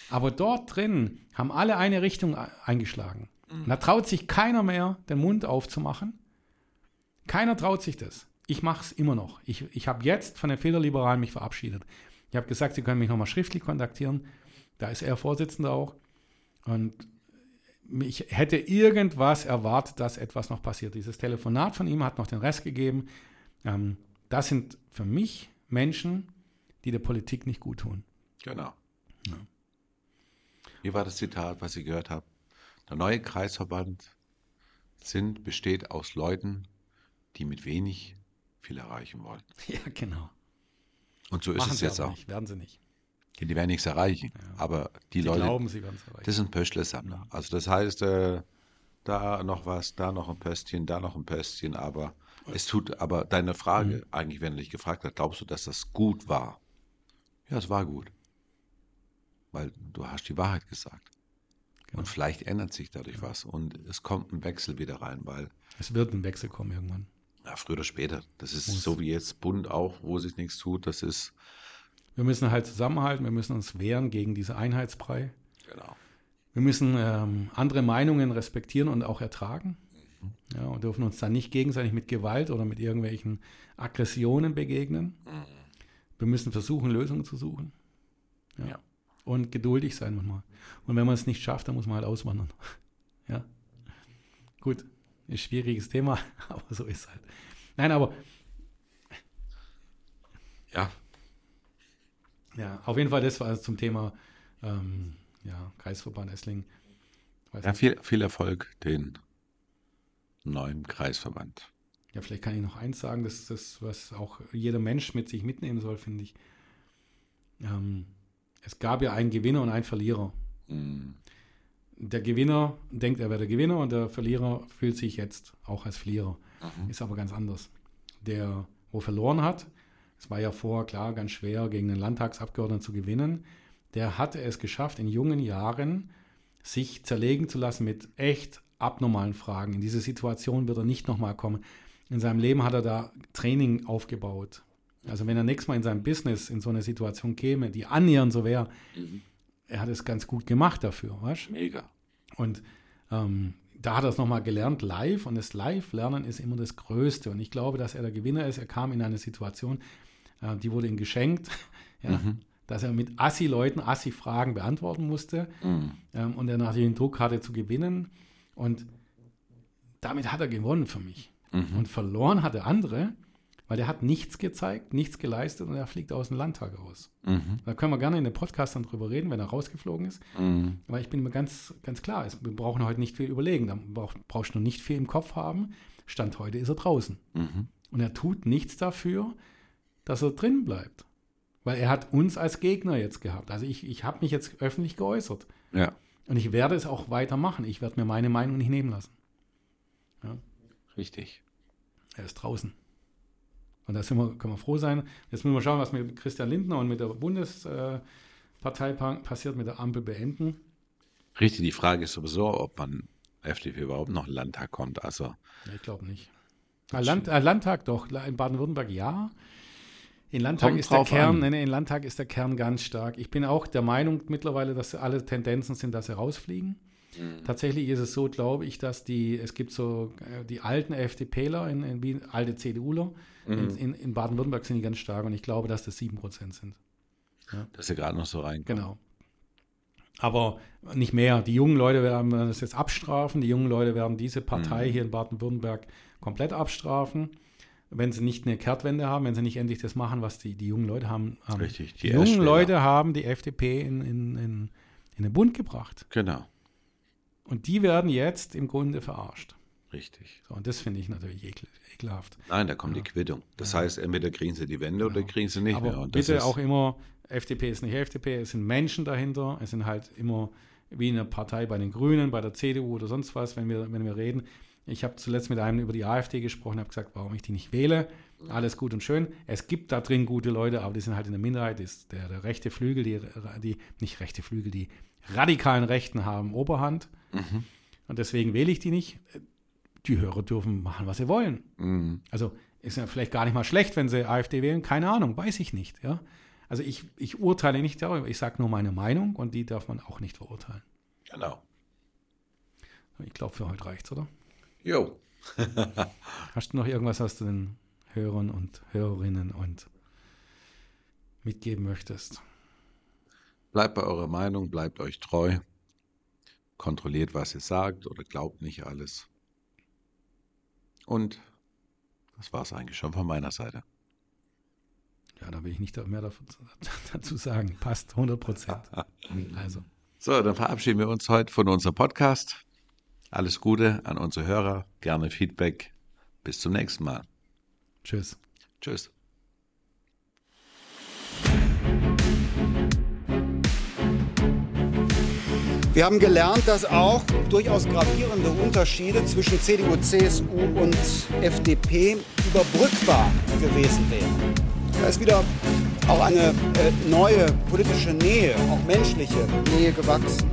Speaker 3: Aber dort drin haben alle eine Richtung e- eingeschlagen. Und da traut sich keiner mehr, den Mund aufzumachen. Keiner traut sich das. Ich mache es immer noch. Ich, ich habe jetzt von den Federliberalen mich verabschiedet. Ich habe gesagt, sie können mich nochmal schriftlich kontaktieren. Da ist er Vorsitzender auch. Und ich hätte irgendwas erwartet, dass etwas noch passiert. Dieses Telefonat von ihm hat noch den Rest gegeben. Ähm, das sind für mich Menschen, die der Politik nicht gut tun.
Speaker 2: Genau.
Speaker 3: Ja.
Speaker 2: Hier war das Zitat, was ich gehört habe. Der neue Kreisverband sind, besteht aus Leuten, die mit wenig viel erreichen wollen.
Speaker 3: Ja, genau.
Speaker 2: Und so ist
Speaker 3: Machen
Speaker 2: es
Speaker 3: sie
Speaker 2: jetzt auch.
Speaker 3: nicht, werden sie nicht.
Speaker 2: Die werden nichts erreichen.
Speaker 3: Ja.
Speaker 2: Aber die
Speaker 3: Sie
Speaker 2: Leute,
Speaker 3: glauben, sie werden es erreichen.
Speaker 2: das sind Pöschle-Sammler. Also das heißt, äh, da noch was, da noch ein Pöstchen, da noch ein Pöstchen, aber es tut, aber deine Frage,
Speaker 3: Mhm.
Speaker 2: eigentlich, wenn er dich gefragt hat, glaubst du, dass das gut war? Ja, es war gut. Weil du hast die Wahrheit gesagt.
Speaker 3: Genau.
Speaker 2: Und vielleicht ändert sich dadurch was und es kommt ein Wechsel wieder rein, weil
Speaker 3: Es wird ein Wechsel kommen irgendwann.
Speaker 2: ja, früher oder später, das ist
Speaker 3: Muss.
Speaker 2: so wie jetzt Bund auch, wo sich nichts tut, das ist,
Speaker 3: Wir müssen halt zusammenhalten, wir müssen uns wehren gegen diese Einheitsbrei.
Speaker 2: genau.
Speaker 3: Wir müssen ähm, andere Meinungen respektieren und auch ertragen.
Speaker 2: Mhm.
Speaker 3: Ja, und dürfen uns dann nicht gegenseitig mit Gewalt oder mit irgendwelchen Aggressionen begegnen. Wir müssen versuchen, Lösungen zu suchen. Ja.
Speaker 2: Ja.
Speaker 3: Und geduldig sein manchmal. Und wenn man es nicht schafft, dann muss man halt auswandern. Ja. Gut, ist ein schwieriges Thema, aber so ist es halt. Nein, aber
Speaker 2: Ja,
Speaker 3: ja, auf jeden Fall, das war es zum Thema ähm, ja, Kreisverband Essling. Weiß
Speaker 2: ja
Speaker 3: nicht.
Speaker 2: viel, viel Erfolg den neuen Kreisverband.
Speaker 3: Ja, vielleicht kann ich noch eins sagen, das ist das, was auch jeder Mensch mit sich mitnehmen soll, finde ich. Ähm, es gab ja einen Gewinner und einen Verlierer.
Speaker 2: Mm,
Speaker 3: Der Gewinner denkt, er wäre der Gewinner und der Verlierer fühlt sich jetzt auch als Verlierer.
Speaker 2: Mhm.
Speaker 3: Ist aber ganz anders. Der, wo verloren hat, es war ja vorher klar ganz schwer, gegen den Landtagsabgeordneten zu gewinnen, der hatte es geschafft, in jungen Jahren sich zerlegen zu lassen mit echt abnormalen Fragen. In diese Situation wird er nicht nochmal kommen. In seinem Leben hat er da Training aufgebaut. Also wenn er nächstes Mal in seinem Business in so eine Situation käme, die annähernd so wäre,
Speaker 2: Mhm.
Speaker 3: er hat es ganz gut gemacht dafür, weißt?
Speaker 2: Mega.
Speaker 3: Und ähm, da hat er es nochmal gelernt, live. Und das Live-Lernen ist immer das Größte. Und ich glaube, dass er der Gewinner ist. Er kam in eine Situation, äh, die wurde ihm geschenkt, ja,
Speaker 2: Mhm.
Speaker 3: dass er mit Assi-Leuten Assi-Fragen beantworten musste.
Speaker 2: Mm,
Speaker 3: Ähm, und er natürlich den Druck hatte zu gewinnen. Und damit hat er gewonnen für mich.
Speaker 2: Mhm.
Speaker 3: Und verloren hatte andere, weil er hat nichts gezeigt, nichts geleistet und er fliegt aus dem Landtag raus.
Speaker 2: Mhm.
Speaker 3: Da können wir gerne in den Podcast dann drüber reden, wenn er rausgeflogen ist.
Speaker 2: Mhm.
Speaker 3: Aber ich bin mir ganz, ganz klar, es, wir brauchen heute nicht viel überlegen. Da brauch, brauchst du nicht viel im Kopf haben. Stand heute ist er draußen.
Speaker 2: Mhm.
Speaker 3: Und er tut nichts dafür, dass er drin bleibt. Weil er hat uns als Gegner jetzt gehabt. Also ich, ich habe mich jetzt öffentlich geäußert.
Speaker 2: Ja,
Speaker 3: Und ich werde es auch weitermachen. Ich werde mir meine Meinung nicht nehmen lassen.
Speaker 2: Richtig.
Speaker 3: Er ist draußen. Und da wir, können wir froh sein. Jetzt müssen wir schauen, was mit Christian Lindner und mit der Bundespartei pa- passiert, mit der Ampel beenden.
Speaker 2: Richtig, die Frage ist sowieso, ob man FDP überhaupt noch in den Landtag kommt. Also,
Speaker 3: ich glaube nicht. Land, äh, Landtag doch, in Baden-Württemberg ja. In Landtag ist der Kern, nee, in Landtag ist der Kern ganz stark. Ich bin auch der Meinung mittlerweile, dass alle Tendenzen sind, dass sie rausfliegen. Mhm. Tatsächlich ist es so, glaube ich, dass die, es gibt so äh, die alten FDPler, in, in, alte CDUler, mhm. in, in, in Baden-Württemberg sind die ganz stark und ich glaube, dass das 7% sind.
Speaker 2: Ja. Dass sie gerade noch so rein.
Speaker 3: Genau. Aber nicht mehr. Die jungen Leute werden das jetzt abstrafen. Die jungen Leute werden diese Partei mhm. hier in Baden-Württemberg komplett abstrafen wenn sie nicht eine Kehrtwende haben, wenn sie nicht endlich das machen, was die, die jungen Leute haben. haben.
Speaker 2: Richtig.
Speaker 3: Die, die jungen Leute haben die FDP in, in, in, in den Bund gebracht.
Speaker 2: Genau.
Speaker 3: Und die werden jetzt im Grunde verarscht.
Speaker 2: Richtig.
Speaker 3: So, und das finde ich natürlich ekel, ekelhaft.
Speaker 2: Nein, da kommt ja. die Quittung. Das ja. heißt, entweder kriegen sie die Wende genau. oder kriegen sie nicht
Speaker 3: Aber
Speaker 2: mehr.
Speaker 3: Und bitte auch immer, FDP ist nicht FDP, es sind Menschen dahinter, es sind halt immer wie eine Partei bei den Grünen, bei der CDU oder sonst was, wenn wir, wenn wir reden. Ich habe zuletzt mit einem über die AfD gesprochen, habe gesagt, warum ich die nicht wähle. Alles gut und schön. Es gibt da drin gute Leute, aber die sind halt in der Minderheit. Ist der, der rechte Flügel, die, die, nicht rechte Flügel, die radikalen Rechten haben Oberhand. Mhm. Und deswegen wähle ich die nicht. Die Hörer dürfen machen, was sie wollen. Mhm. Also ist ja vielleicht gar nicht mal schlecht, wenn sie AfD wählen. Keine Ahnung, weiß ich nicht. Ja? Also ich, ich urteile nicht darüber. Ich sage nur meine Meinung und die darf man auch nicht verurteilen.
Speaker 2: Genau.
Speaker 3: Ich glaube, für heute reicht's, oder?
Speaker 2: Jo.
Speaker 3: Hast du noch irgendwas, was du den Hörern und Hörerinnen und mitgeben möchtest?
Speaker 2: Bleibt bei eurer Meinung, bleibt euch treu. Kontrolliert, was ihr sagt oder glaubt nicht alles. Und das war es eigentlich schon von meiner Seite.
Speaker 3: Ja, da will ich nicht mehr dazu sagen. Passt 100 Prozent.
Speaker 2: Also. So, dann verabschieden wir uns heute von unserem Podcast. Alles Gute an unsere Hörer, gerne Feedback. Bis zum nächsten Mal.
Speaker 3: Tschüss.
Speaker 2: Tschüss.
Speaker 4: Wir haben gelernt, dass auch durchaus gravierende Unterschiede zwischen CDU, CSU und FDP überbrückbar gewesen wären. Da ist wieder auch eine äh, neue politische Nähe, auch menschliche Nähe gewachsen.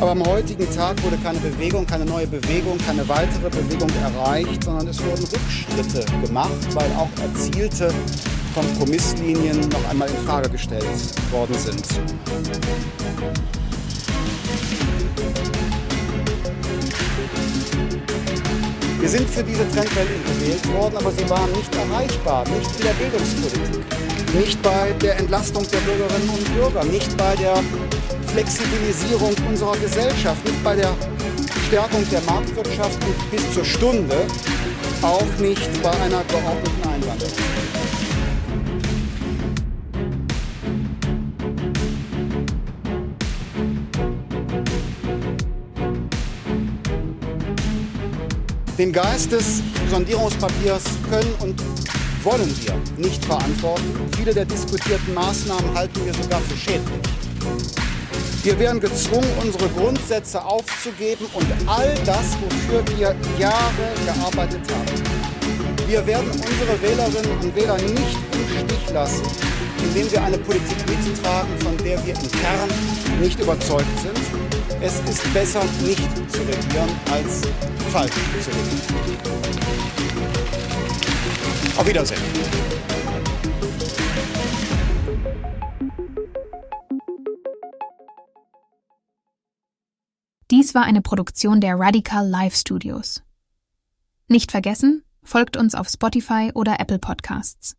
Speaker 4: Aber am heutigen Tag wurde keine Bewegung, keine neue Bewegung, keine weitere Bewegung erreicht, sondern es wurden Rückschritte gemacht, weil auch erzielte Kompromisslinien noch einmal in Frage gestellt worden sind. Wir sind für diese Trendwende gewählt worden, aber sie waren nicht erreichbar, nicht in der Bildungspolitik, nicht bei der Entlastung der Bürgerinnen und Bürger, nicht bei der Flexibilisierung unserer Gesellschaft, nicht bei der Stärkung der Marktwirtschaft bis zur Stunde auch nicht bei einer geordneten Einwanderung. Den Geist des Sondierungspapiers können und wollen wir nicht verantworten. Viele der diskutierten Maßnahmen halten wir sogar für schädlich. Wir werden gezwungen, unsere Grundsätze aufzugeben und all das, wofür wir Jahre gearbeitet haben. Wir werden unsere Wählerinnen und Wähler nicht im Stich lassen, indem wir eine Politik mittragen, von der wir im Kern nicht überzeugt sind. Es ist besser, nicht zu regieren, als falsch zu regieren. Auf Wiedersehen.
Speaker 1: Dies war eine Produktion der Radical Live Studios. Nicht vergessen, folgt uns auf Spotify oder Apple Podcasts.